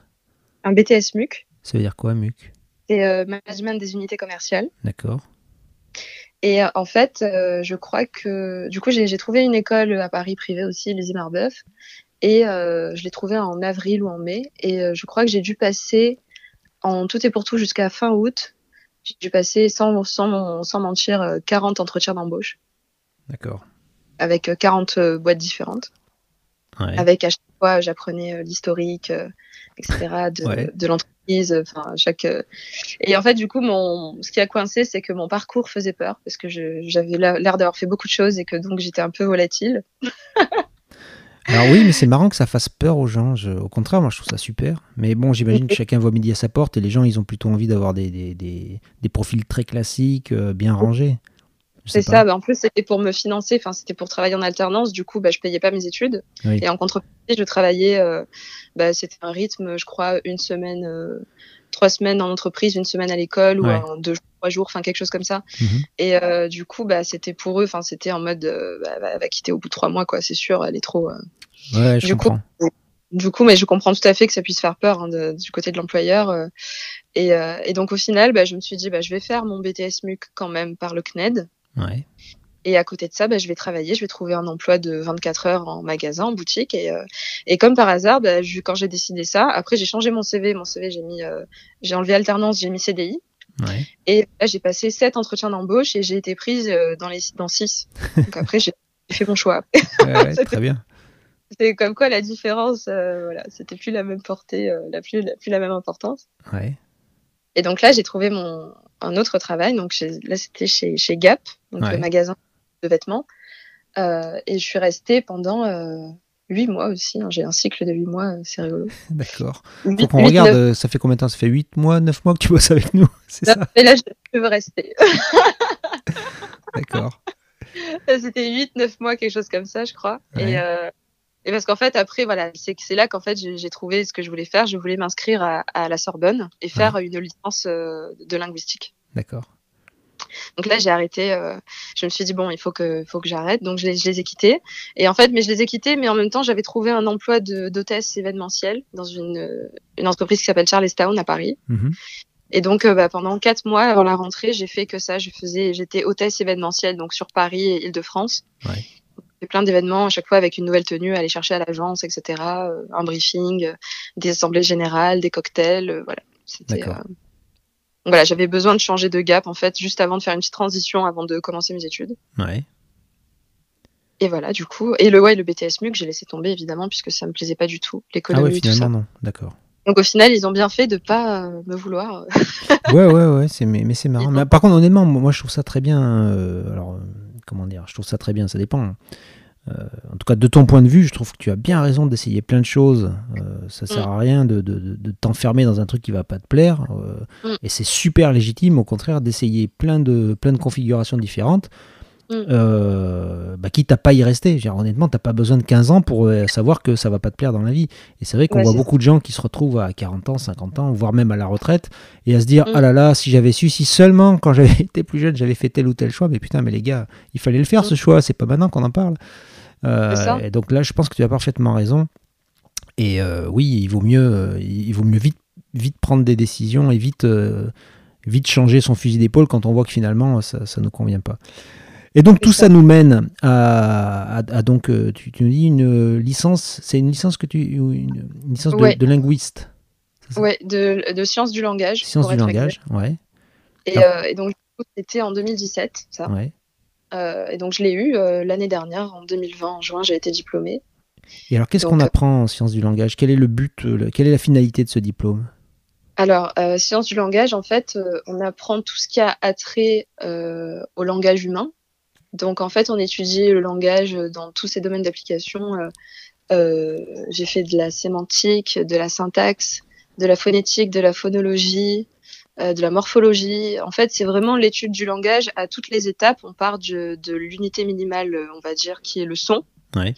Un BTS MUC, Ça veut dire quoi, MUC c'est euh, management des unités commerciales. D'accord. Et euh, en fait, euh, je crois que du coup, j'ai trouvé une école à Paris privée aussi, les Marbeuf, et euh, je l'ai trouvée en avril ou en mai. Et euh, je crois que j'ai dû passer en tout et pour tout jusqu'à fin août. J'ai dû passer sans, sans, sans mentir euh, 40 entretiens d'embauche D'accord. avec euh, 40 euh, boîtes différentes. Ouais. Avec à chaque fois, j'apprenais euh, l'historique, euh, etc. de, Ouais. de l'entreprise. Enfin, chaque. euh, Et en fait, du coup, mon, ce qui a coincé, c'est que mon parcours faisait peur parce que j'avais l'air l'air d'avoir fait beaucoup de choses et que donc j'étais un peu volatile. (laughs) Alors oui, mais c'est marrant que ça fasse peur aux gens. Je- au contraire, moi je trouve ça super. Mais bon, j'imagine que (laughs) chacun voit midi à sa porte et les gens, ils ont plutôt envie d'avoir des, des, des- des profils très classiques, euh, bien rangés. C'est ça. Bah, en plus, c'était pour me financer. Enfin, c'était pour travailler en alternance. Du coup, bah, je payais pas mes études. Oui. Et en contrepartie, je travaillais. euh, bah, c'était un rythme, je crois, une semaine, euh, trois semaines en entreprise, une semaine à l'école ou un, deux, trois jours, enfin quelque chose comme ça. Mhm. Et euh, du coup, bah, c'était pour eux. Enfin, c'était en mode, euh, bah, bah, elle va quitter au bout de trois mois, quoi. C'est sûr, elle est trop. euh, Ouais, je Du coup, comprends. Du coup, mais je comprends tout à fait que ça puisse faire peur hein, de- du côté de l'employeur. euh, et, euh, et donc au final, bah, je me suis dit, bah, je vais faire mon BTS MUC quand même par le CNED. Ouais. Et à côté de ça, bah, je vais travailler, je vais trouver un emploi de 24 heures en magasin, en boutique. Et, euh, et comme par hasard, bah, je- quand j'ai décidé ça, après j'ai changé mon CV. Mon CV, j'ai mis, euh, j'ai enlevé alternance, j'ai mis CDI. Ouais. Et là, j'ai passé sept entretiens d'embauche et j'ai été prise euh, dans les dans six. (laughs) Donc après, j'ai fait mon choix. Ouais, ouais, (laughs) très bien. C'est comme quoi la différence, euh, voilà, c'était plus la même portée, la plus, la plus la même importance. Ouais. Et donc là, j'ai trouvé mon un autre travail. Donc chez- là, c'était chez, chez Gap, donc Ouais. le magasin de vêtements. Euh, et je suis restée pendant euh, huit mois aussi. hein. J'ai un cycle de huit mois, euh, c'est rigolo. (laughs) D'accord. Qu'on huit, regarde, euh, ça fait combien de temps? Ça fait 8 mois, 9 mois que tu bosses avec nous (laughs) C'est ça? Et là, je, veux rester. (laughs) D'accord. C'était 8-9 mois, quelque chose comme ça, je crois. Ouais. Et, euh, et parce qu'en fait, après, voilà, c'est là qu'en fait, j'ai trouvé ce que je voulais faire. Je voulais m'inscrire à, à la Sorbonne et faire une licence euh, de linguistique. D'accord. Donc là, j'ai arrêté. euh, je me suis dit bon, il faut que, faut que j'arrête. Donc je les, je les ai quittés. Et en fait, mais je les ai quittés, mais en même temps, j'avais trouvé un emploi d'hôtesse événementielle dans une, une entreprise qui s'appelle Charlestown à Paris. Mhm. Et donc, euh, bah, pendant quatre mois avant la rentrée, j'ai fait que ça. Je faisais, j'étais hôtesse événementielle, donc sur Paris et Île-de-France. Ouais. Fait plein d'événements à chaque fois avec une nouvelle tenue, aller chercher à l'agence, etc. euh, un briefing, euh, des assemblées générales, des cocktails, euh, voilà. C'était. Voilà, j'avais besoin de changer de gap en fait, juste avant de faire une petite transition avant de commencer mes études. Ouais. Et voilà, du coup, et le ouais, le BTS MUC, j'ai laissé tomber évidemment puisque ça me plaisait pas du tout, Ah l'économie, ouais, tout ça. non. D'accord. Donc au final, ils ont bien fait de pas me vouloir. (laughs) Ouais, ouais, ouais, c'est, mais, mais c'est marrant. Mais, par contre, honnêtement, moi, je trouve ça très bien. euh, alors, comment dire Je trouve ça très bien, ça dépend. En tout cas, de ton point de vue, je trouve que tu as bien raison d'essayer plein de choses. Euh, ça sert à rien de, de- de- de t'enfermer dans un truc qui va pas te plaire. euh, Mm. Et c'est super légitime, au contraire, d'essayer plein de, plein de configurations différentes. Mm. Euh, bah, quitte à pas y rester. Dire, honnêtement, t'as pas besoin de 15 ans pour euh, savoir que ça va pas te plaire dans la vie. Et c'est vrai qu'on Ouais, voit beaucoup de gens qui se retrouvent à 40 ans, 50 ans, voire même à la retraite, et à se dire Mm. ah là là, si j'avais su, si seulement quand j'avais (laughs) été plus jeune, j'avais fait tel ou tel choix, mais putain, mais les gars, il fallait le faire Mm. ce choix, c'est pas maintenant qu'on en parle. Euh, ça. et donc là, je pense que tu as parfaitement raison. Et euh, oui, il vaut mieux, euh, il vaut mieux vite, vite prendre des décisions et vite, vite changer son fusil d'épaule quand on voit que finalement ça ne convient pas. Et donc tout ça. nous mène à, à- à donc tu, tu nous dis une licence, c'est une licence que tu une, une licence de- Ouais. de, linguiste, Ouais, de, de sciences du langage. science pour du langage, ouais. Et, euh, et donc c'était en 2017, ça. ouais. Euh, et donc je l'ai eu euh, l'année dernière, en 2020, en juin, j'ai été diplômée. Et alors qu'est-ce qu'on apprend en sciences du langage? Quel est le but, euh, le- quelle est la finalité de ce diplôme? Alors, euh, science du langage, en fait, euh, on apprend tout ce qui a attrait au langage humain. Donc, en fait, on étudie le langage dans tous ces domaines d'application. J'ai fait de la sémantique, de la syntaxe, de la phonétique, de la phonologie, de la morphologie. En fait, c'est vraiment l'étude du langage à toutes les étapes. On part de, de l'unité minimale, on va dire, qui est le son. Ouais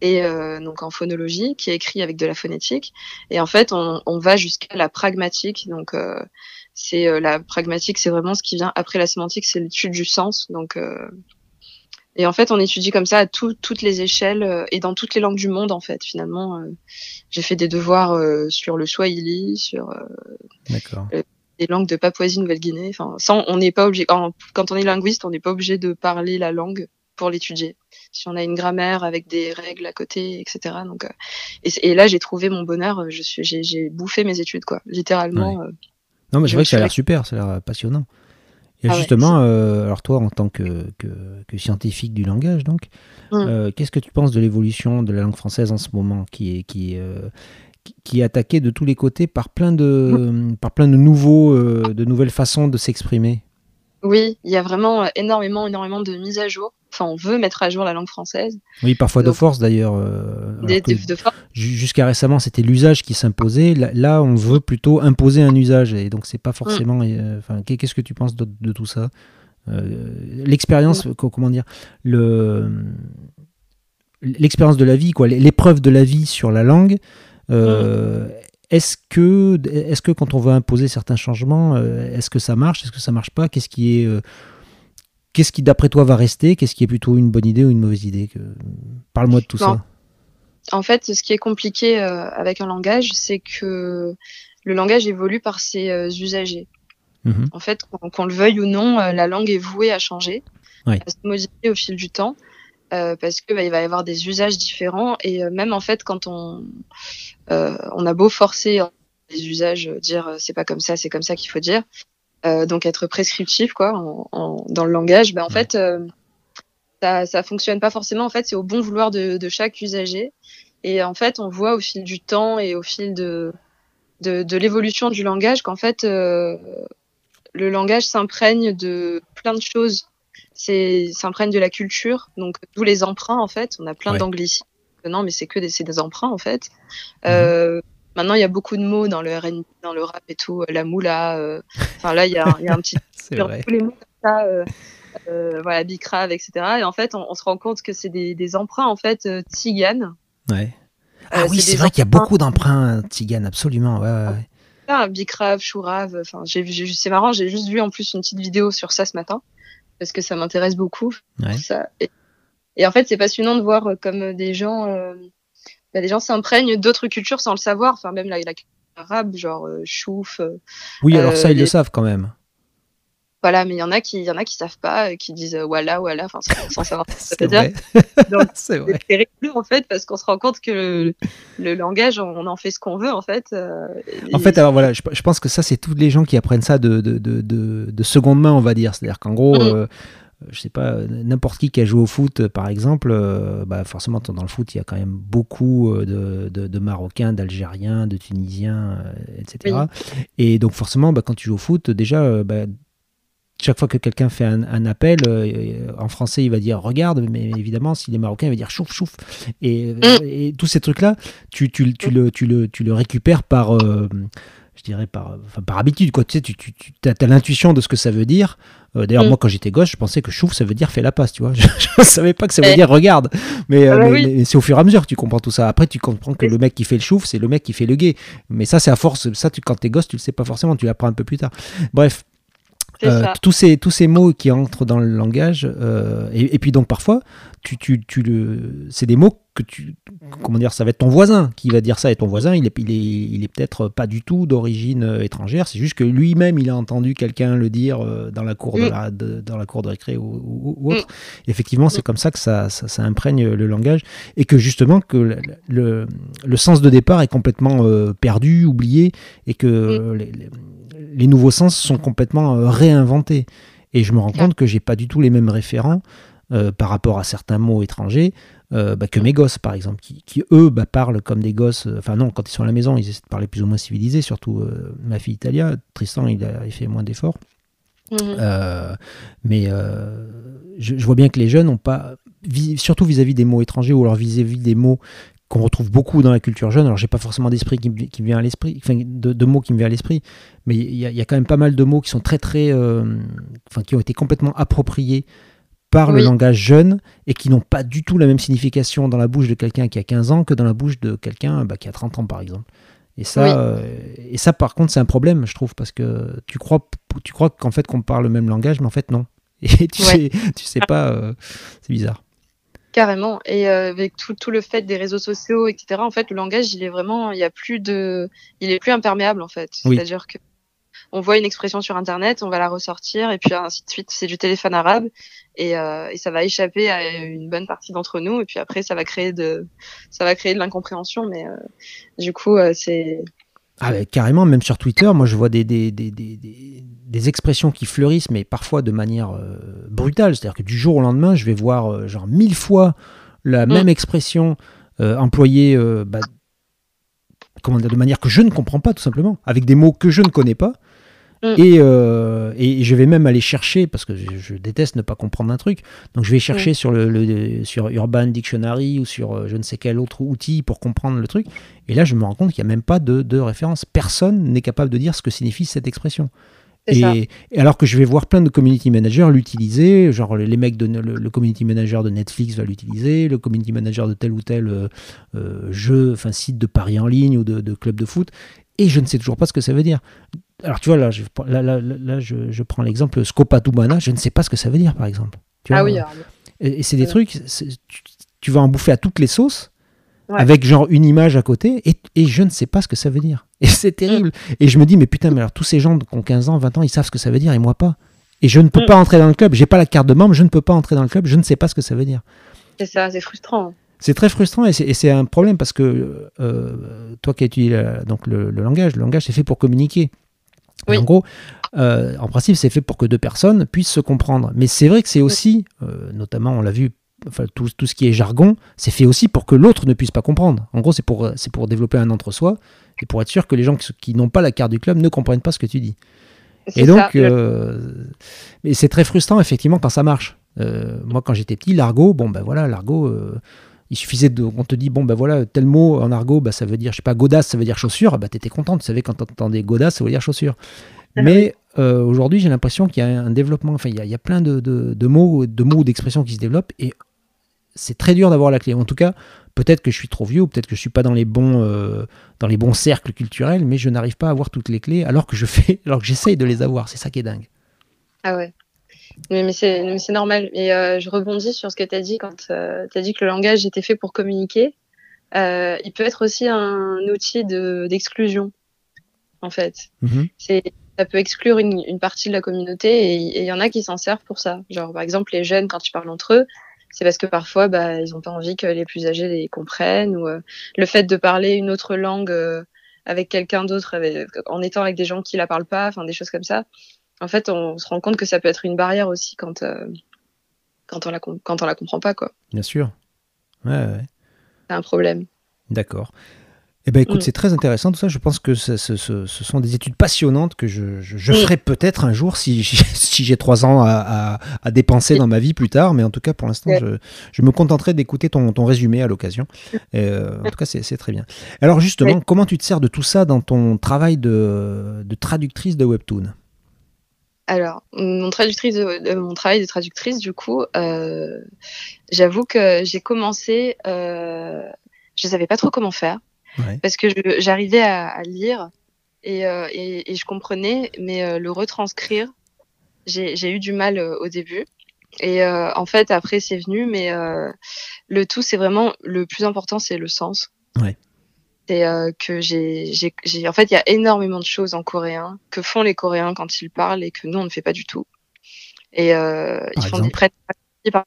et euh, donc en phonologie, qui est écrit avec de la phonétique. Et en fait, on, on va jusqu'à la pragmatique. Donc, euh, c'est euh, la pragmatique, c'est vraiment ce qui vient après la sémantique, c'est l'étude du sens. Donc, euh, et en fait, on étudie comme ça à tout, toutes les échelles euh, et dans toutes les langues du monde. En fait, finalement, j'ai fait des devoirs sur le swahili, sur les langues de Papouasie-Nouvelle-Guinée. Enfin, sans, on n'est pas obligé. Quand on est linguiste, on n'est pas obligé de parler la langue pour l'étudier. Si on a une grammaire avec des règles à côté, etc. Donc, euh, et, là, j'ai trouvé mon bonheur. Je suis, j'ai, bouffé mes études, quoi, littéralement. Euh, non, mais c'est vrai que ça a l'air super, ça a l'air passionnant. Et ah justement, euh, alors toi, en tant que, que, scientifique du langage, donc, mmh. qu'est-ce que tu penses de l'évolution de la langue française en ce moment, qui est, qui, qui est attaquée de tous les côtés par plein de, mmh. par plein de nouveaux, de nouvelles façons de s'exprimer oui, il y a vraiment euh, énormément, énormément de mises à jour. Enfin, on veut mettre à jour la langue française. Oui, parfois de force d'ailleurs. Euh. Jusqu'à récemment, c'était l'usage qui s'imposait. Là, on veut plutôt imposer un usage. Et donc, c'est pas forcément. Mm. Euh, enfin, qu'est-ce que tu penses de, tout ça? L'expérience, comment dire? Le l'expérience de la vie, quoi, l'épreuve de la vie sur la langue, mm. Est-ce que, est que quand on veut imposer certains changements, euh, est-ce que ça marche Est-ce que ça marche pas Qu'est-ce qui est, euh, qu'est-ce qui d'après toi va rester Qu'est-ce qui est plutôt une bonne idée ou une mauvaise idée Parle-moi de tout ça. En fait, ce qui est compliqué euh, avec un langage, c'est que le langage évolue par ses usagers. Mmh en fait, qu'on le veuille ou non, la langue est vouée à changer, à se modifier au fil du temps. Euh, parce que bah, il va y avoir des usages différents. Et euh, même en fait quand on euh, on a beau forcer les usages dire c'est pas comme ça c'est comme ça qu'il faut dire donc être prescriptif quoi en, dans le langage bah, en fait ça ça fonctionne pas forcément. En fait c'est au bon vouloir de, de, chaque usager. Et en fait on voit au fil du temps et au fil de de, de l'évolution du langage qu'en fait le langage s'imprègne de plein de choses c'est s'imprègne de la culture, donc tous les emprunts en fait. On a plein ouais. Non, mais c'est que des, des emprunts en fait. Mhm. Euh, maintenant, il y a beaucoup de mots dans le RN, dans le rap et tout, la moula. Euh, enfin là, il y a, y a, un petit. (laughs) c'est vrai. Tous les mots comme ça. Euh, euh, voilà, bicrave, etc. Et en fait, on, on se rend compte que c'est des, des, emprunts en fait euh, tziganes. Ouais. Ah oui, c'est vrai qu'il y a beaucoup d'emprunts tziganes, absolument. Ouais, ouais. Ah, bicrave, chourave. Enfin, c'est marrant. J'ai juste vu en plus une petite vidéo sur ça ce matin parce que ça m'intéresse beaucoup. Ça. Et, en fait, c'est passionnant de voir euh, comme des gens, euh, bah, des gens s'imprègnent d'autres cultures sans le savoir. Enfin, même la, la culture arabe, genre euh, chouf. Euh, oui, alors ça, ils le savent quand même. Voilà, mais il y en a qui, y en a qui savent pas, qui disent euh, voilà, voilà, enfin, sans, savoir ce que ça veut dire. Donc, (laughs) c'est rigolo, en fait, parce qu'on se rend compte que le, le, langage, on en fait ce qu'on veut, en fait. Euh, en fait, alors voilà, je, je, pense que ça, c'est tous les gens qui apprennent ça de, de, de, de, de seconde main, on va dire. C'est-à-dire qu'en gros, mm. euh, je sais pas, n'importe qui qui a joué au foot, par exemple, euh, bah forcément, dans le foot, il y a quand même beaucoup de, de, de Marocains, d'Algériens, de Tunisiens, euh, etc. Oui. Et donc, forcément, bah, quand tu joues au foot, déjà, bah, chaque fois que quelqu'un fait un, un appel, euh, en français, il va dire regarde, mais évidemment, s'il est marocain, il va dire chouf, chouf. Et, mm. et tous ces trucs-là, tu, tu, tu, le, tu, le, tu le récupères par, euh, je dirais, par, enfin, par habitude. Quoi. Tu sais, tu, tu, tu as, l'intuition de ce que ça veut dire. Euh, D'ailleurs, mm. moi, quand j'étais gosse, je pensais que chouf, ça veut dire fais la passe, tu vois. (laughs) Je ne savais pas que ça veut dire regarde. Mais, ah, mais, oui. mais c'est au fur et à mesure que tu comprends tout ça. Après, tu comprends que le mec qui fait le chouf, c'est le mec qui fait le gay. Mais ça, c'est à force. Ça, tu, quand t'es gosse, tu le sais pas forcément. Tu l'apprends un peu plus tard. Bref. Euh, tous, ces, tous ces mots qui entrent dans le langage, euh, et, et, puis donc parfois, tu, tu, tu le, c'est des mots que tu, comment dire, ça va être ton voisin qui va dire ça, et ton voisin, il est, il est, il est peut-être pas du tout d'origine euh, étrangère, c'est juste que lui-même, il a entendu quelqu'un le dire dans la cour, mm. de, la, de, dans la cour de récré ou, ou, ou autre. Mm. Effectivement, c'est mm. comme ça que ça, ça, ça, imprègne le langage, et que justement, que le, le, le sens de départ est complètement euh, perdu, oublié, et que les, les les nouveaux sens sont complètement euh, réinventés. Et je me rends compte que j'ai pas du tout les mêmes référents euh, par rapport à certains mots étrangers euh, bah, que mes gosses, par exemple, qui, qui eux bah, parlent comme des gosses. Enfin, non, quand ils sont à la maison, ils essaient de parler plus ou moins civilisé, surtout euh, ma fille Italia. Tristan, il, a, il fait moins d'efforts. Euh, mais je, je vois bien que les jeunes n'ont pas, surtout vis-à-vis des mots étrangers ou alors vis-à-vis des mots qu'on retrouve beaucoup dans la culture jeune. Alors, j'ai pas forcément d'esprit qui, vient à l'esprit, enfin, de, de mots qui me viennent à l'esprit, mais il y, a- il y a quand même pas mal de mots qui sont très, très, euh, enfin, qui ont été complètement appropriés par le langage jeune et qui n'ont pas du tout la même signification dans la bouche de quelqu'un qui a 15 ans que dans la bouche de quelqu'un bah, qui a 30 ans, par exemple. Et ça, Oui. euh, et ça, par contre, c'est un problème, je trouve, parce que tu crois, tu crois qu'en fait qu'on parle le même langage, mais en fait non. (laughs) Et tu Ouais. sais, tu sais pas, euh, c'est bizarre. Carrément. Et euh, avec tout, tout le fait des réseaux sociaux, etc., en fait, le langage, il est vraiment, il y a plus de, il est plus imperméable, en fait. Oui. C'est-à-dire que on voit une expression sur Internet, on va la ressortir, et puis ainsi de suite. C'est du téléphone arabe, et, euh, et ça va échapper à une bonne partie d'entre nous, et puis après, ça va créer de, ça va créer de l'incompréhension, mais euh, du coup, euh, c'est, Ah, carrément, même sur Twitter, moi je vois des, des, des, des, des- des expressions qui fleurissent, mais parfois de manière euh, brutale. C'est-à-dire que du jour au lendemain, je vais voir euh, genre mille fois la Mm. même expression euh, employée bah, comment dire, de manière que je ne comprends pas, tout simplement, avec des mots que je ne connais pas. Mm. Et, euh, et je vais même aller chercher, parce que je, je déteste ne pas comprendre un truc, donc je vais chercher sur, le, le- sur Urban Dictionary ou sur euh, je ne sais quel autre outil pour comprendre le truc. Et là, je me rends compte qu'il n'y a même pas de, de référence. Personne n'est capable de dire ce que signifie cette expression. Et, et alors que je vais voir plein de community managers l'utiliser, genre les mecs de le, le community manager de Netflix va l'utiliser, le community manager de tel ou tel euh, euh, jeu, enfin site de paris en ligne ou de, de club de foot, et je ne sais toujours pas ce que ça veut dire. Alors tu vois là, je, là, là, là, je, je prends l'exemple Scopatumana, je ne sais pas ce que ça veut dire par exemple. Tu vois, ah oui, alors, et, et c'est des Ouais. trucs, tu, tu vas en bouffer à toutes les sauces, Ouais. avec genre une image à côté, et, et je ne sais pas ce que ça veut dire. (laughs) Et c'est terrible. Et je me dis, mais putain, mais alors tous ces gens qui ont 15 ans, 20 ans, ils savent ce que ça veut dire, et moi pas. Et je ne peux Mm. pas entrer dans le club, j'ai pas la carte de membre, je ne peux pas entrer dans le club, je ne sais pas ce que ça veut dire. c'est ça, c'est frustrant. C'est très frustrant et c'est- un problème parce que euh, toi qui as étudié la- donc le, le langage, le langage c'est fait pour communiquer. Oui. En gros, euh, en principe, c'est fait pour que deux personnes puissent se comprendre. Mais c'est vrai que c'est aussi, euh, notamment, on l'a vu, enfin, tout, tout ce qui est jargon, c'est fait aussi pour que l'autre ne puisse pas comprendre. En gros, c'est pour, c'est pour développer un entre-soi et pour être sûr que les gens qui, qui n'ont pas la carte du club ne comprennent pas ce que tu dis. C'est Et donc, euh, mais c'est très frustrant effectivement quand ça marche. Euh, moi, quand j'étais petit, l'argot, bon ben voilà, l'argot, euh, il suffisait de, on te dit bon ben voilà, tel mot en argot, bah, ça veut dire, je sais pas, godasse, ça veut dire chaussure. Bah t'étais content, tu savais quand t'entendais godasse, ça veut dire chaussure. Ah Mais euh, aujourd'hui, j'ai l'impression qu'il y a un développement. Enfin, il y a, il y a plein de, de- de mots, de mots ou d'expressions qui se développent et c'est très dur d'avoir la clé. En tout cas, peut-être que je suis trop vieux ou peut-être que je suis pas dans les bons euh, dans les bons cercles culturels, mais je n'arrive pas à avoir toutes les clés alors que je fais, (laughs) alors que j'essaye de les avoir. C'est ça qui est dingue. Ah ouais. Mais, mais c'est normal. Et euh, je rebondis sur ce que tu as dit quand tu as dit que le langage était fait pour communiquer. Euh, il peut être aussi un outil de- d'exclusion, en fait. C'est ça peut exclure une, une partie de la communauté et il y en a qui s'en servent pour ça. Genre par exemple les jeunes quand ils parlent entre eux, c'est parce que parfois bah ils ont pas envie que les plus âgés les comprennent ou euh, le fait de parler une autre langue euh, avec quelqu'un d'autre en étant avec des gens qui la parlent pas, enfin des choses comme ça. En fait, on se rend compte que ça peut être une barrière aussi quand euh, quand on la com- quand on la comprend pas quoi. Bien sûr. Ouais, ouais. C'est un problème. D'accord. Eh ben écoute, Mm. c'est très intéressant tout ça. Je pense que ce, ce- ce- ce sont des études passionnantes que je, je- je Mm. ferai peut-être un jour si, j'ai- (laughs) si j'ai trois ans à, à- à dépenser dans ma vie plus tard. Mais en tout cas, pour l'instant, Ouais. je, je me contenterai d'écouter ton, ton résumé à l'occasion. Euh, en tout cas, c'est c'est très bien. Alors justement, Ouais. comment tu te sers de tout ça dans ton travail de, de traductrice de webtoon? Alors, mon traductrice, de, de- mon travail de traductrice, du coup, euh, j'avoue que j'ai commencé, euh, je savais pas trop comment faire Ouais. parce que j'arrivais à, à lire et, euh, et, et je comprenais, mais euh, le retranscrire, j'ai j'ai eu du mal euh, au début. Et euh, en fait, après, c'est venu, mais euh, le tout, c'est vraiment le plus important, c'est le sens. Ouais. C'est euh, que j'ai, j'ai, j'ai- en fait, il y a énormément de choses en coréen que font les Coréens quand ils parlent et que nous on ne fait pas du tout. Et euh, ils font des prêts. Par,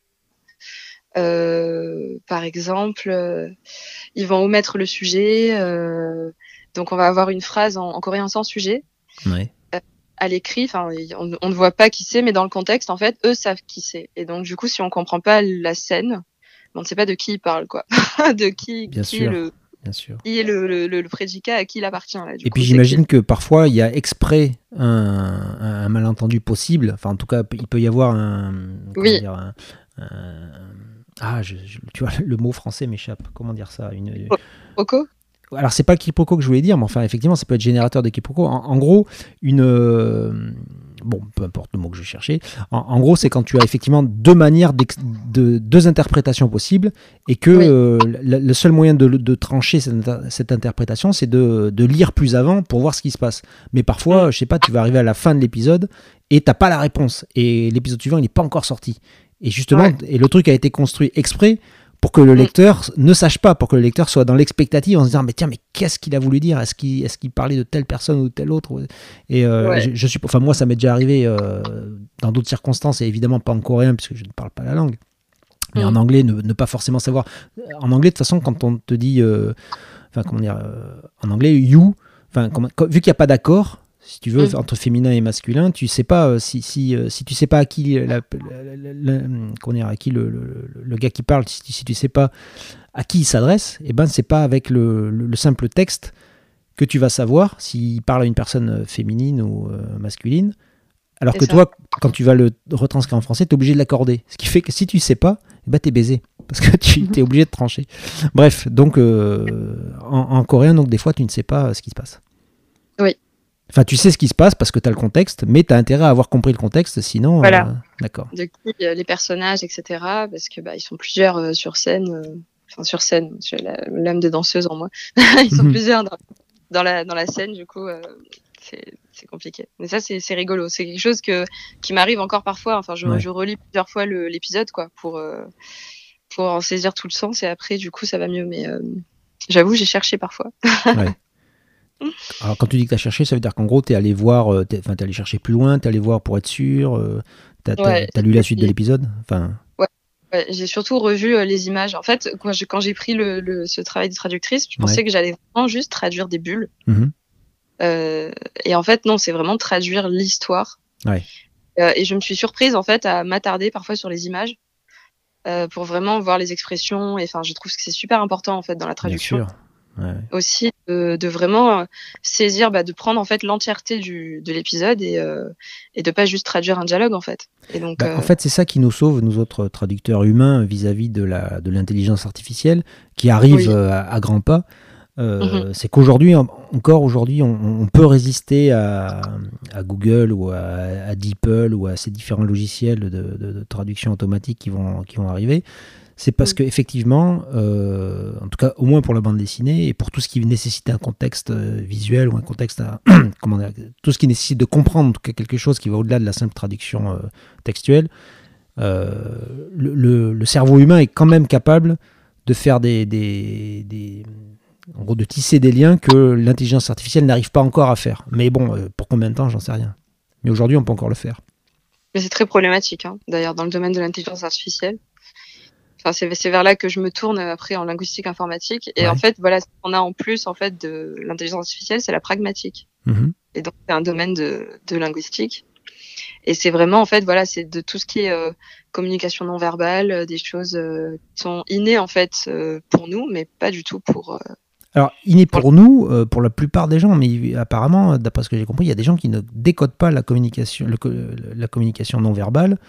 euh, par exemple, euh, ils vont omettre le sujet. euh, donc on va avoir une phrase en, en coréen sans sujet Ouais. à l'écrit, enfin, on, on ne voit pas qui c'est, mais dans le contexte, en fait, eux savent qui c'est. Et donc, du coup, si on comprend pas la scène, on ne sait pas de qui il parle, quoi. (laughs) de qui, Bien qui sûr. le, Bien sûr. qui est le, le, prédicat à qui il appartient. Là, du Et coup, puis j'imagine que parfois il y a exprès un, un malentendu possible. Enfin, en tout cas, il peut y avoir un. Oui. dire, un- un- ah, je- je- tu vois, le mot français m'échappe. Comment dire ça? Une, qui- Rocco Alors, c'est pas le quiproquo que je voulais dire, mais enfin, effectivement, ça peut être générateur de quiproquo. En, en gros, une. Bon, peu importe le mot que je cherchais. En, en gros, c'est quand tu as effectivement deux manières, de, deux interprétations possibles, et que Oui. euh, le, le seul moyen de, de trancher cette, inter- cette interprétation, c'est de, de lire plus avant pour voir ce qui se passe. Mais parfois, je sais pas, tu vas arriver à la fin de l'épisode et t'as pas la réponse. Et l'épisode suivant, il n'est pas encore sorti. Et justement, Ouais. et le truc a été construit exprès pour que le Mm. lecteur ne sache pas, pour que le lecteur soit dans l'expectative en se disant mais tiens mais qu'est-ce qu'il a voulu dire? Est-ce qu'il est qu'il parlait de telle personne ou de telle autre? Et euh, Ouais. je, je suis, enfin moi ça m'est déjà arrivé euh, dans d'autres circonstances et évidemment pas en coréen puisque je ne parle pas la langue, mais Mm. en anglais ne, ne pas forcément savoir. En anglais de toute façon quand on te dit, euh, enfin comment dire, euh, en anglais you, enfin vu qu'il n'y a pas d'accord. Si tu veux, Mm. entre féminin et masculin, tu sais pas euh, si, si, euh, si tu sais pas à qui, la, dire, à qui le, le- le gars qui parle, si, tu- si tu sais pas à qui il s'adresse, et ben c'est pas avec le, le- le simple texte que tu vas savoir s'il parle à une personne féminine ou euh, masculine. Alors que ça. toi, quand tu vas le retranscrire en français, tu es obligé de l'accorder. Ce qui fait que si tu sais pas, eh ben t'es baisé. Parce que tu (laughs) es obligé de trancher. Bref, donc euh, en, en coréen, donc des fois, tu ne sais pas ce qui se passe. Oui. Enfin, tu sais ce qui se passe parce que tu as le contexte, mais tu as intérêt à avoir compris le contexte, sinon. Voilà. euh, D'accord. de qui euh, les personnages, etc. Parce que bah, ils sont plusieurs euh, sur scène. Enfin, sur scène, j'ai l'âme de danseuse en moi. (laughs) ils sont Mhm. plusieurs dans, dans la, dans la scène, du coup, c'est compliqué. Mais ça, c'est rigolo. C'est quelque chose que, qui m'arrive encore parfois. Enfin, je, Ouais. je relis plusieurs fois l'épisode, quoi, pour, pour en saisir tout le sens. Et après, du coup, ça va mieux. Mais j'avoue, j'ai cherché parfois. (laughs) Alors, quand tu dis que tu as cherché, ça veut dire qu'en gros, tu es allé voir, euh, tu allé chercher plus loin, tu allé voir pour être sûr, tu as, Ouais. lu la suite de l'épisode? Enfin, Ouais, j'ai surtout revu euh, les images. En fait, quand j'ai pris le, le- ce travail de traductrice, je pensais Ouais. que j'allais vraiment juste traduire des bulles. mhm. Euh, et en fait, non, c'est vraiment traduire l'histoire. Ouais. Euh, et je me suis surprise en fait à m'attarder parfois sur les images euh, pour vraiment voir les expressions. Et enfin, je trouve que c'est super important en fait dans la Bien traduction sûr. Ouais. aussi de, de vraiment euh, saisir, bah, de prendre en fait l'entièreté de l'épisode et euh, et de pas juste traduire un dialogue en fait. Et donc, Bah, euh, En fait, c'est ça qui nous sauve, nous autres traducteurs humains, vis-à-vis de la de l'intelligence artificielle, qui arrive Oui. euh, à, à grands pas. Euh, Mhm. C'est qu'aujourd'hui, en- encore aujourd'hui, on, on peut résister à, à Google ou à, à DeepL ou à ces différents logiciels de, de- de traduction automatique qui vont, qui vont arriver. C'est parce Mhm. que effectivement, euh, en tout cas au moins pour la bande dessinée et pour tout ce qui nécessite un contexte euh, visuel ou un contexte, à- (clears throat) comment dire, tout ce qui nécessite de comprendre en tout cas quelque chose qui va au-delà de la simple traduction euh, textuelle, euh, le, le- le cerveau humain est quand même capable de faire des, des, des- en gros, de tisser des liens que l'intelligence artificielle n'arrive pas encore à faire. Mais bon, pour combien de temps, j'en sais rien. Mais aujourd'hui, on peut encore le faire. Mais c'est très problématique, hein, d'ailleurs, dans le domaine de l'intelligence artificielle. Enfin, c'est vers là que je me tourne euh, après en linguistique informatique. Et Ouais. en fait, voilà, ce qu'on a en plus en fait de l'intelligence artificielle, c'est la pragmatique. Mhm. Et donc, c'est un domaine de, de linguistique. Et c'est vraiment, en fait, voilà, c'est de tout ce qui est euh, communication non verbale, euh, des choses euh, qui sont innées, en fait, pour nous, mais pas du tout pour... Alors, inné pour nous, pour la plupart des gens, mais apparemment, d'après ce que j'ai compris, il y a des gens qui ne décodent pas la communication, le la communication non verbale.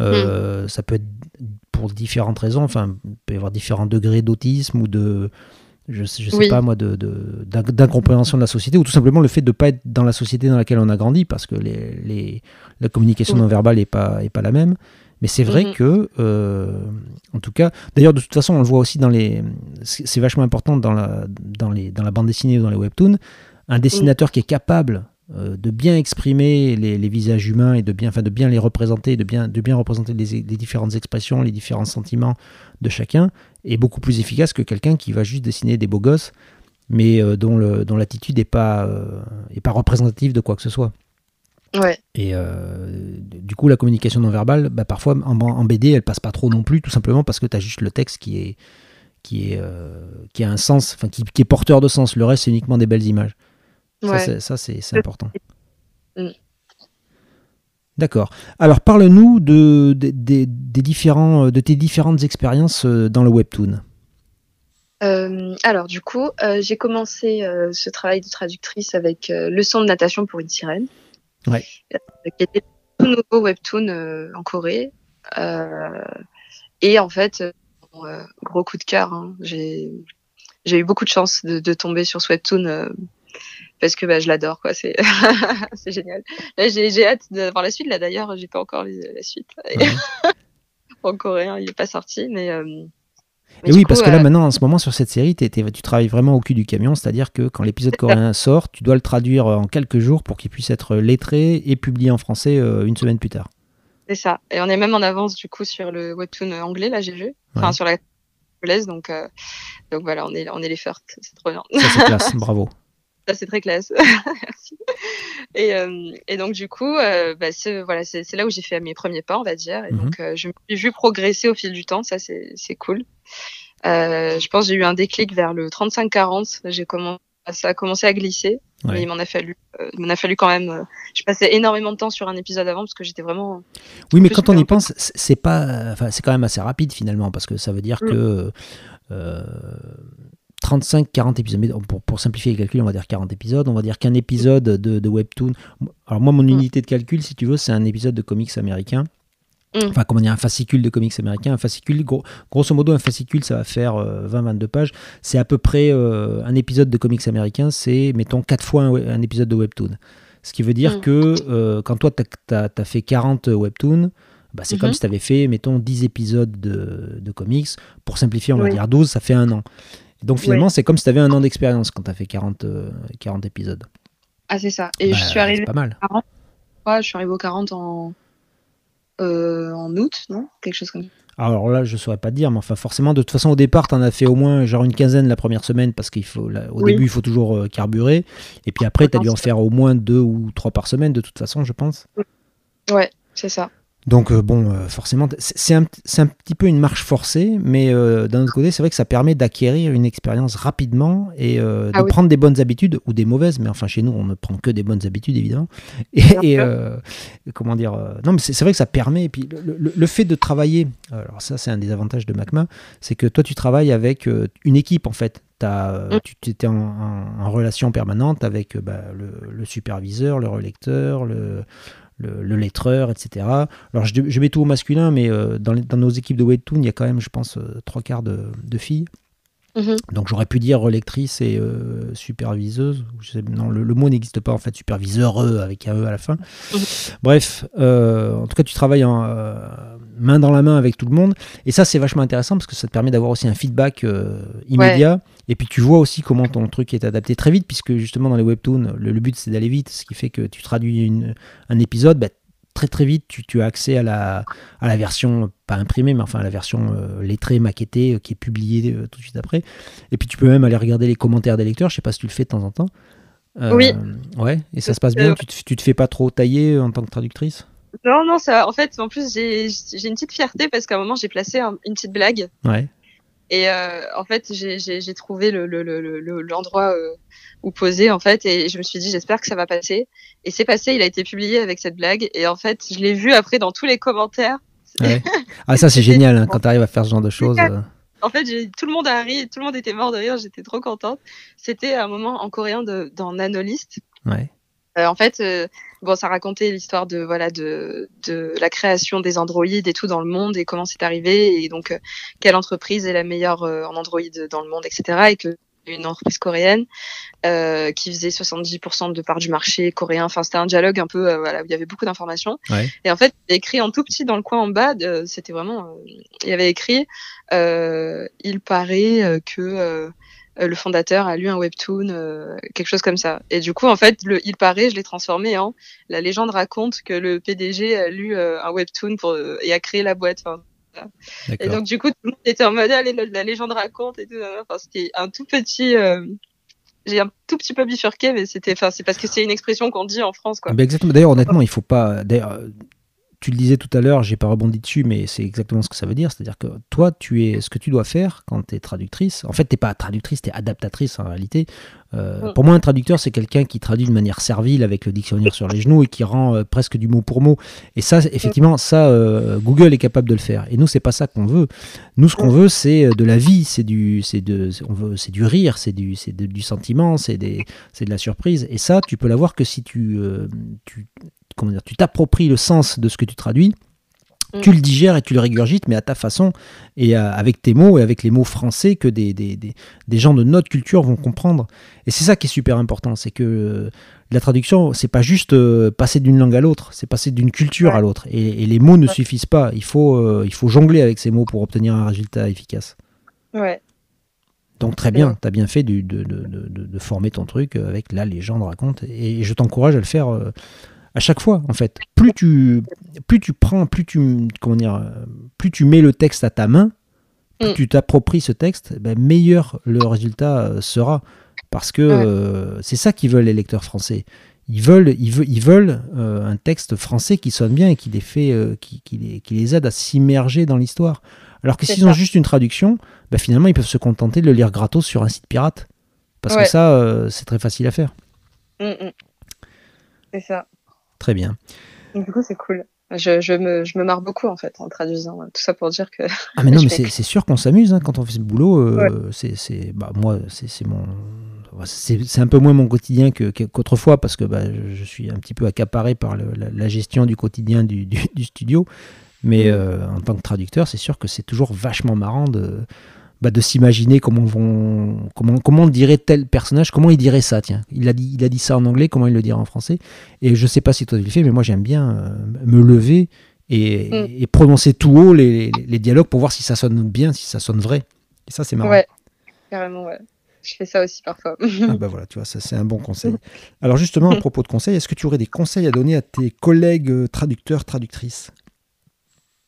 Euh, Ça peut être pour différentes raisons. Enfin, il peut y avoir différents degrés d'autisme ou de, je sais, je sais Oui. pas moi, de, de- d'inc- d'incompréhension de la société, ou tout simplement le fait de ne pas être dans la société dans laquelle on a grandi, parce que les, les- la communication non verbale n'est pas, est pas la même. Mais c'est vrai Mhm. que, euh, en tout cas, d'ailleurs, de toute façon, on le voit aussi dans les. C'est vachement important dans la, dans, les, dans la bande dessinée ou dans les webtoons. Un dessinateur qui est capable de bien exprimer les, les visages humains et de bien, enfin, de bien les représenter, de bien, de bien représenter les, les différentes expressions, les différents sentiments de chacun, est beaucoup plus efficace que quelqu'un qui va juste dessiner des beaux gosses, mais euh, dont le- dont l'attitude n'est pas, euh, est pas représentative de quoi que ce soit. Ouais, Et euh, du coup, la communication non verbale, bah, parfois en, en BD, elle passe pas trop non plus, tout simplement parce que tu as juste le texte qui est qui est euh, qui a un sens, enfin qui, qui est porteur de sens. Le reste, c'est uniquement des belles images. Ça, ouais. c'est- ça, c'est c'est important. Mm. D'accord. Alors parle-nous de, des différents, de tes différentes expériences dans le webtoon. alors du coup, j'ai commencé ce travail de traductrice avec Leçon de natation pour une sirène, ouais. qui était tout nouveau webtoon en Corée. et en fait, gros coup de cœur, hein, j'ai eu beaucoup de chance de, de tomber sur ce webtoon parce que bah, je l'adore quoi c'est (laughs) c'est génial là j'ai hâte d'avoir la suite là d'ailleurs j'ai pas encore la suite (laughs) en coréen il est pas sorti mais euh, et oui, parce que là, euh, maintenant, en ce moment, sur cette série, tu travailles vraiment au cul du camion, c'est-à-dire que quand l'épisode coréen sort, tu dois le traduire en quelques jours pour qu'il puisse être lettré et publié en français euh, une semaine plus tard. C'est ça. Et on est même en avance, du coup, sur le webtoon anglais, là, j'ai vu. Enfin, sur la anglaise, donc, donc voilà, on est, on est les first. C'est trop bien. Ça, c'est (laughs) classe. Bravo. Ça, c'est très classe. (laughs) Merci. Et, euh, et, donc, du coup, euh, bah, c'est, voilà, c'est, là où j'ai fait mes premiers pas, on va dire. Et mhm. donc, euh, je me suis vu progresser au fil du temps. Ça, c'est, cool. je pense que j'ai eu un déclic vers le 35-40. J'ai commencé, ça a commencé à glisser. Mais il m'en a fallu, il m'en a fallu quand même. je passais énormément de temps sur un épisode avant parce que j'étais vraiment. Oui, mais quand on y pense, c'est pas, enfin, c'est quand même assez rapide finalement parce que ça veut dire mm. que 35-40 épisodes. pour, simplifier les calculs, on va dire 40 épisodes. On va dire qu'un épisode de, Webtoon. Alors, moi, mon mm. unité de calcul, si tu veux, c'est un épisode de comics américain. Mm. Enfin, comment dire, un fascicule de comics américain. Un fascicule, grosso modo, un fascicule, ça va faire 20-22 euh, pages. C'est à peu près euh, un épisode de comics américain, c'est, mettons, 4 fois un, épisode de Webtoon. Ce qui veut dire mm. que euh, quand toi, tu as, fait 40 Webtoons, bah, c'est comme mm-hmm. si tu avais fait, mettons, 10 épisodes de, de comics. Pour simplifier, on va dire 12, ça fait un an. Donc finalement, c'est comme si tu avais un an d'expérience quand tu as fait 40, 40 euh, épisodes. Ah, c'est ça. Et je bah, suis arrivé pas mal. 40. Ouais, je suis arrivé aux 40 en, euh, en août, non? Quelque chose comme ça. Alors là, je saurais pas te dire, mais enfin, forcément, de toute façon, au départ, tu en as fait au moins genre une quinzaine la première semaine parce qu'il faut, au début, il faut toujours euh, carburer. Et puis après, tu as dû en faire au moins deux ou trois par semaine, de toute façon, je pense. Ouais, c'est ça. Donc euh, bon, euh, forcément, c'est un, un, petit peu une marche forcée, mais euh, d'un autre côté, c'est vrai que ça permet d'acquérir une expérience rapidement et de ah prendre des bonnes habitudes ou des mauvaises, mais enfin chez nous, on ne prend que des bonnes habitudes évidemment. Et, comment dire Non, mais c'est vrai que ça permet. Et puis le, fait de travailler, alors ça c'est un des avantages de MACMA, c'est que toi tu travailles avec une équipe en fait. As, mm. Tu étais en, en, relation permanente avec bah, le, superviseur, le relecteur, le, le, lettreur, etc. Alors je, mets tout au masculin, mais euh, dans, nos équipes de Webtoon, il y a quand même, je pense, euh, trois quarts de, filles. Mhm. Donc j'aurais pu dire relectrice et euh, superviseuse. non, le, mot n'existe pas en fait, superviseur avec un E à la fin. Mhm. Bref, en tout cas tu travailles en, main dans la main avec tout le monde. Et ça, c'est vachement intéressant parce que ça te permet d'avoir aussi un feedback immédiat. Et puis tu vois aussi comment ton truc est adapté très vite, puisque justement dans les webtoons, le, but c'est d'aller vite, ce qui fait que tu traduis un épisode, bah, très très vite tu, as accès à la, à la version, pas imprimée, mais enfin à la version euh, lettrée, maquettée, euh, qui est publiée tout de suite après. Et puis tu peux même aller regarder les commentaires des lecteurs, je sais pas si tu le fais de temps en temps. oui. Ouais, et ça se passe bien, tu, tu te fais pas trop tailler en tant que traductrice? Non, non, ça, en fait, en plus, j'ai une petite fierté parce qu'à un moment, j'ai placé une petite blague. Ouais. Et euh, en fait, j'ai trouvé l'endroit le, le, euh, où poser, en fait, et je me suis dit, j'espère que ça va passer. Et c'est passé, il a été publié avec cette blague. Et en fait, je l'ai vu après dans tous les commentaires. Ouais. (laughs) Ah, ça, c'est génial hein, quand tu arrives à faire ce genre de choses. En fait, tout le monde a ri, tout le monde était mort de rire, j'étais trop contente. C'était un moment en coréen de, dans Nanolist. Ouais. Euh, en fait, euh, bon, ça racontait l'histoire de voilà de, de la création des androïdes et tout dans le monde et comment c'est arrivé et donc euh, quelle entreprise est la meilleure en Android dans le monde, etc. Et que une entreprise coréenne euh, qui faisait 70% de part du marché coréen. Enfin, c'était un dialogue un peu, voilà, où il y avait beaucoup d'informations. Et en fait, écrit en tout petit dans le coin en bas, c'était vraiment, il y avait écrit, il paraît que euh, le fondateur a lu un webtoon, euh, quelque chose comme ça. Et du coup, en fait, le, il paraît, je l'ai transformé en la légende raconte que le PDG a lu euh, un webtoon pour, et a créé la boîte. et donc, du coup, tout le monde était en mode, allez, la, légende raconte et tout. Enfin, c'était un tout petit. j'ai un tout petit peu bifurqué, mais c'était, enfin, c'est parce que c'est une expression qu'on dit en France, quoi. Ben exactement. D'ailleurs, honnêtement, il faut pas. D'ailleurs, tu le disais tout à l'heure, j'ai pas rebondi dessus, mais c'est exactement ce que ça veut dire. C'est-à-dire que toi, tu es ce que tu dois faire quand tu es traductrice. En fait, tu pas traductrice, tu es adaptatrice en réalité. Euh. Pour moi, un traducteur, c'est quelqu'un qui traduit de manière servile avec le dictionnaire sur les genoux et qui rend euh, presque du mot pour mot. Et ça, effectivement, ça, euh, Google est capable de le faire. Et nous, c'est pas ça qu'on veut. Nous, ce qu'on veut, c'est de la vie, c'est du, c'est de, on veut, c'est du rire, c'est du, c'est du sentiment, c'est des, c'est de la surprise. Et ça, tu peux l'avoir que si tu, tu, comment dire, tu t'appropries le sens de ce que tu traduis tu le digères et tu le régurgites, mais à ta façon et avec tes mots et avec les mots français que des, des, des, gens de notre culture vont comprendre. Et c'est ça qui est super important, c'est que euh, la traduction, c'est pas juste euh, passer d'une langue à l'autre, c'est passer d'une culture à l'autre. Et, les mots ne suffisent pas. Il faut, euh, il faut jongler avec ces mots pour obtenir un résultat efficace. Ouais. Donc très bien, tu as bien fait de, de, de, de, former ton truc avec la légende raconte. Et je t'encourage à le faire à chaque fois en fait. Plus tu, plus tu prends, plus tu, comment dire, plus tu mets le texte à ta main, plus mm. tu t'appropries ce texte, ben, meilleur le résultat euh, sera. Parce que euh, c'est ça qu'ils veulent les lecteurs français. Ils veulent, ils veulent, ils veulent euh, un texte français qui sonne bien et qui les, fait, qui, qui, les, qui, les, aide à s'immerger dans l'histoire. Alors que s'ils ont juste une traduction, ben, finalement ils peuvent se contenter de le lire gratos sur un site pirate. Parce que ça, c'est très facile à faire. Mm, mm. C'est ça. Très bien. du coup, c'est cool. Je, je, me, je, me, marre beaucoup en fait en traduisant. Tout ça pour dire que. Ah, mais non, (laughs) mais c'est sûr qu'on s'amuse hein, quand on fait ce boulot. Euh, c'est bah, moi, c'est mon. C'est un peu moins mon quotidien qu'autrefois parce que bah, je suis un petit peu accaparé par la, gestion du quotidien du, du, studio. Mais mm. euh, en tant que traducteur, c'est sûr que c'est toujours vachement marrant de, bah, de s'imaginer comment vont comment comment dirait tel personnage, comment il dirait ça. Tiens, il a dit il a dit ça en anglais, comment il le dirait en français. Et je sais pas si toi tu le fais, mais moi j'aime bien euh, me lever et, mm. prononcer tout haut les, dialogues pour voir si ça sonne bien, si ça sonne vrai. Et ça c'est marrant. Ouais, carrément ouais. Je fais ça aussi parfois. ah bah voilà, tu vois, ça c'est un bon conseil. (laughs) Alors justement, à propos de conseils, est-ce que tu aurais des conseils à donner à tes collègues euh, traducteurs, traductrices?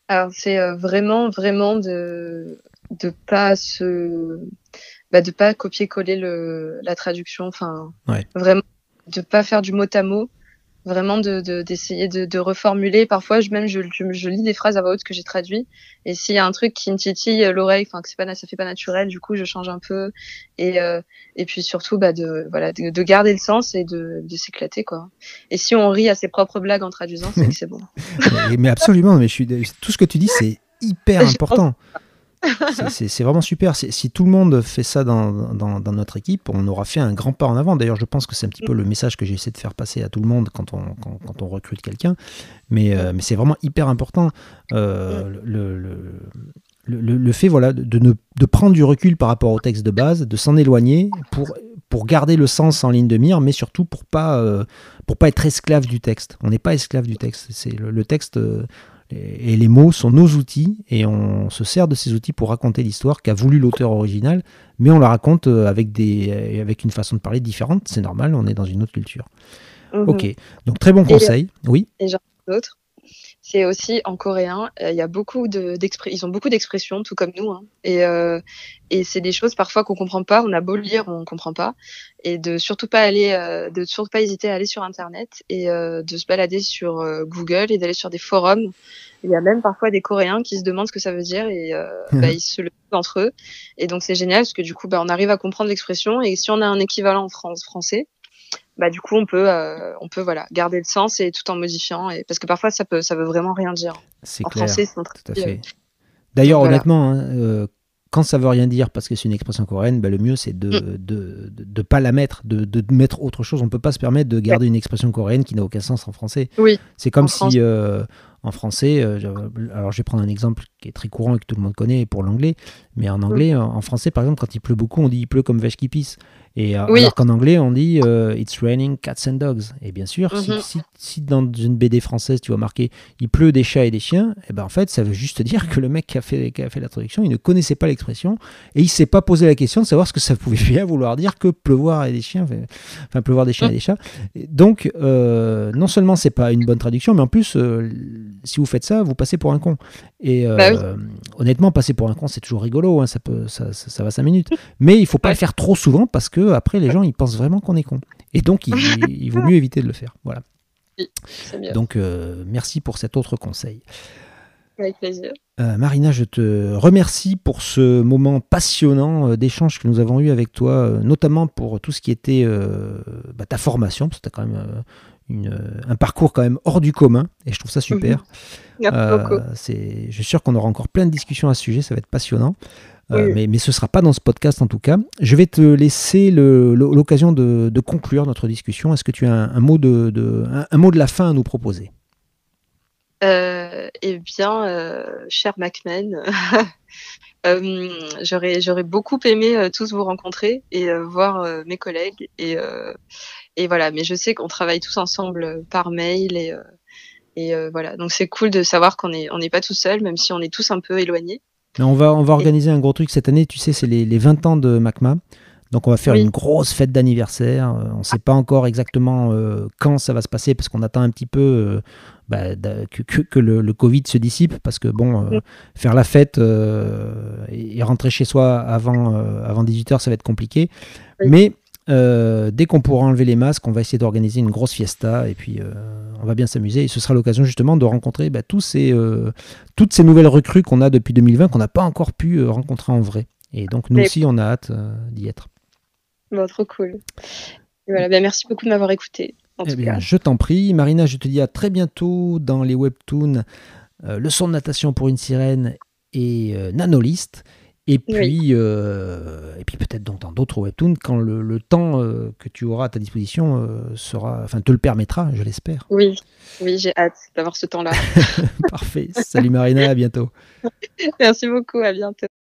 Alors c'est euh, vraiment, vraiment de de pas se bah, de pas copier-coller le la traduction enfin vraiment de pas faire du mot à mot vraiment de d'essayer de, de, reformuler. Parfois je même je, je, lis des phrases à voix haute que j'ai traduit et s'il y a un truc qui me titille l'oreille enfin que c'est pas ça fait pas naturel du coup je change un peu et euh, et puis surtout bah de voilà de, garder le sens et de, de s'éclater quoi. Et si on rit à ses propres blagues en traduisant c'est que c'est bon. (laughs) Mais absolument mais je suis tout ce que tu dis c'est hyper important c'est vraiment super. Si tout le monde fait ça dans, notre équipe, on aura fait un grand pas en avant. D'ailleurs, je pense que c'est un petit peu le message que j'essaie de faire passer à tout le monde quand on, recrute quelqu'un. Mais, euh, c'est vraiment hyper important. Euh, le, fait voilà, de, prendre du recul par rapport au texte de base, de s'en éloigner pour, garder le sens en ligne de mire, mais surtout pour pas, euh, pas être esclave du texte. On n'est pas esclave du texte. C'est le, texte et les mots sont nos outils et on se sert de ces outils pour raconter l'histoire qu'a voulu l'auteur original, mais on la raconte euh, avec, des, euh, avec une façon de parler différente. C'est normal, on est dans une autre culture. Mhm. Ok, donc très bon conseil. oui. Et j'en d'autres. C'est aussi en coréen, euh, il y a beaucoup de, ils ont beaucoup d'expressions, tout comme nous, hein. et, et c'est des choses parfois qu'on comprend pas. On a beau lire, on comprend pas, et de surtout pas aller, de surtout pas hésiter à aller sur internet et de se balader sur Google et d'aller sur des forums il y a même parfois des Coréens qui se demandent ce que ça veut dire et euh, (laughs) bah, ils se le disent entre eux. Et donc c'est génial parce que du coup, bah, on arrive à comprendre l'expression et si on a un équivalent en France, français, bah du coup on peut euh, on peut voilà garder le sens et tout en modifiant et parce que parfois ça peut ça veut vraiment rien dire. Clair. Français, c'est tout à fait. D'ailleurs, honnêtement, hein, euh, quand ça veut rien dire parce que c'est une expression coréenne, bah, le mieux c'est de ne mm. de, de, pas la mettre, de, de, mettre autre chose. On peut pas se permettre de garder une expression coréenne qui n'a aucun sens en français. Oui. C'est comme si en français, euh, alors je vais prendre un exemple qui est très courant et que tout le monde connaît pour l'anglais, mais en anglais, en, français, par exemple, quand il pleut beaucoup, on dit il pleut comme vache qui pisse. Et euh, alors qu'en anglais, on dit euh, It's raining cats and dogs. Et bien sûr, mhm. si, dans une BD française, tu vas marquer Il pleut des chats et des chiens, et eh ben en fait, ça veut juste dire que le mec qui a fait, qui a fait la traduction, il ne connaissait pas l'expression et il s'est pas posé la question de savoir ce que ça pouvait bien vouloir dire que pleuvoir et des chiens, enfin pleuvoir des chiens et des chats. Donc, non seulement c'est pas une bonne traduction, mais en plus, si vous faites ça, vous passez pour un con. Et bah honnêtement, passer pour un con, c'est toujours rigolo, hein, ça, peut, ça, ça, va 5 minutes. Mais il faut pas le faire trop souvent parce que après, les gens, ils pensent vraiment qu'on est con. Et donc, il, vaut mieux éviter de le faire. Voilà. (laughs) Donc, merci pour cet autre conseil. Avec plaisir. Marina, je te remercie pour ce moment passionnant d'échange que nous avons eu avec toi, notamment pour tout ce qui était bah, ta formation, parce que tu as quand même un parcours quand même hors du commun, et je trouve ça super. Euh, je suis sûr qu'on aura encore plein de discussions à ce sujet, ça va être passionnant. Euh, mais, mais, ce ne sera pas dans ce podcast en tout cas. Je vais te laisser l'occasion de, conclure notre discussion. Est-ce que tu as un, mot de, un, mot de la fin à nous proposer? Euh, Eh bien, cher MacMen, (laughs) j'aurais beaucoup aimé tous vous rencontrer et voir mes collègues. Et, et voilà, mais je sais qu'on travaille tous ensemble par mail et, et voilà. Donc c'est cool de savoir qu'on n'est on n'est pas tout seul, même si on est tous un peu éloignés on va, on va organiser un gros truc cette année, tu sais, c'est les, les, 20 ans de MACMA. Donc on va faire une grosse fête d'anniversaire. Euh, on ne sait pas encore exactement euh, quand ça va se passer parce qu'on attend un petit peu euh, bah, que, que, le, Covid se dissipe parce que bon, faire la fête et, rentrer chez soi avant, avant 18h, ça va être compliqué. Mais euh, dès qu'on pourra enlever les masques, on va essayer d'organiser une grosse fiesta et puis euh, on va bien s'amuser. Et ce sera l'occasion justement de rencontrer bah, tous ces, euh, toutes ces nouvelles recrues qu'on a depuis 2020 qu'on n'a pas encore pu rencontrer en vrai. Et donc nous aussi, on a hâte d'y être. Bon, trop cool. voilà, bah, merci beaucoup de m'avoir écouté. Eh bien, je t'en prie. Marina, je te dis à très bientôt dans les webtoons Leçon de natation pour une sirène et Nanolist. Et puis, euh, et puis peut-être dans d'autres webtoons quand le, temps euh, que tu auras à ta disposition euh, sera, enfin, te le permettra, je l'espère. Oui, oui, j'ai hâte d'avoir ce temps-là. (laughs) Parfait. Salut Marina, à bientôt. (laughs) Merci beaucoup, à bientôt.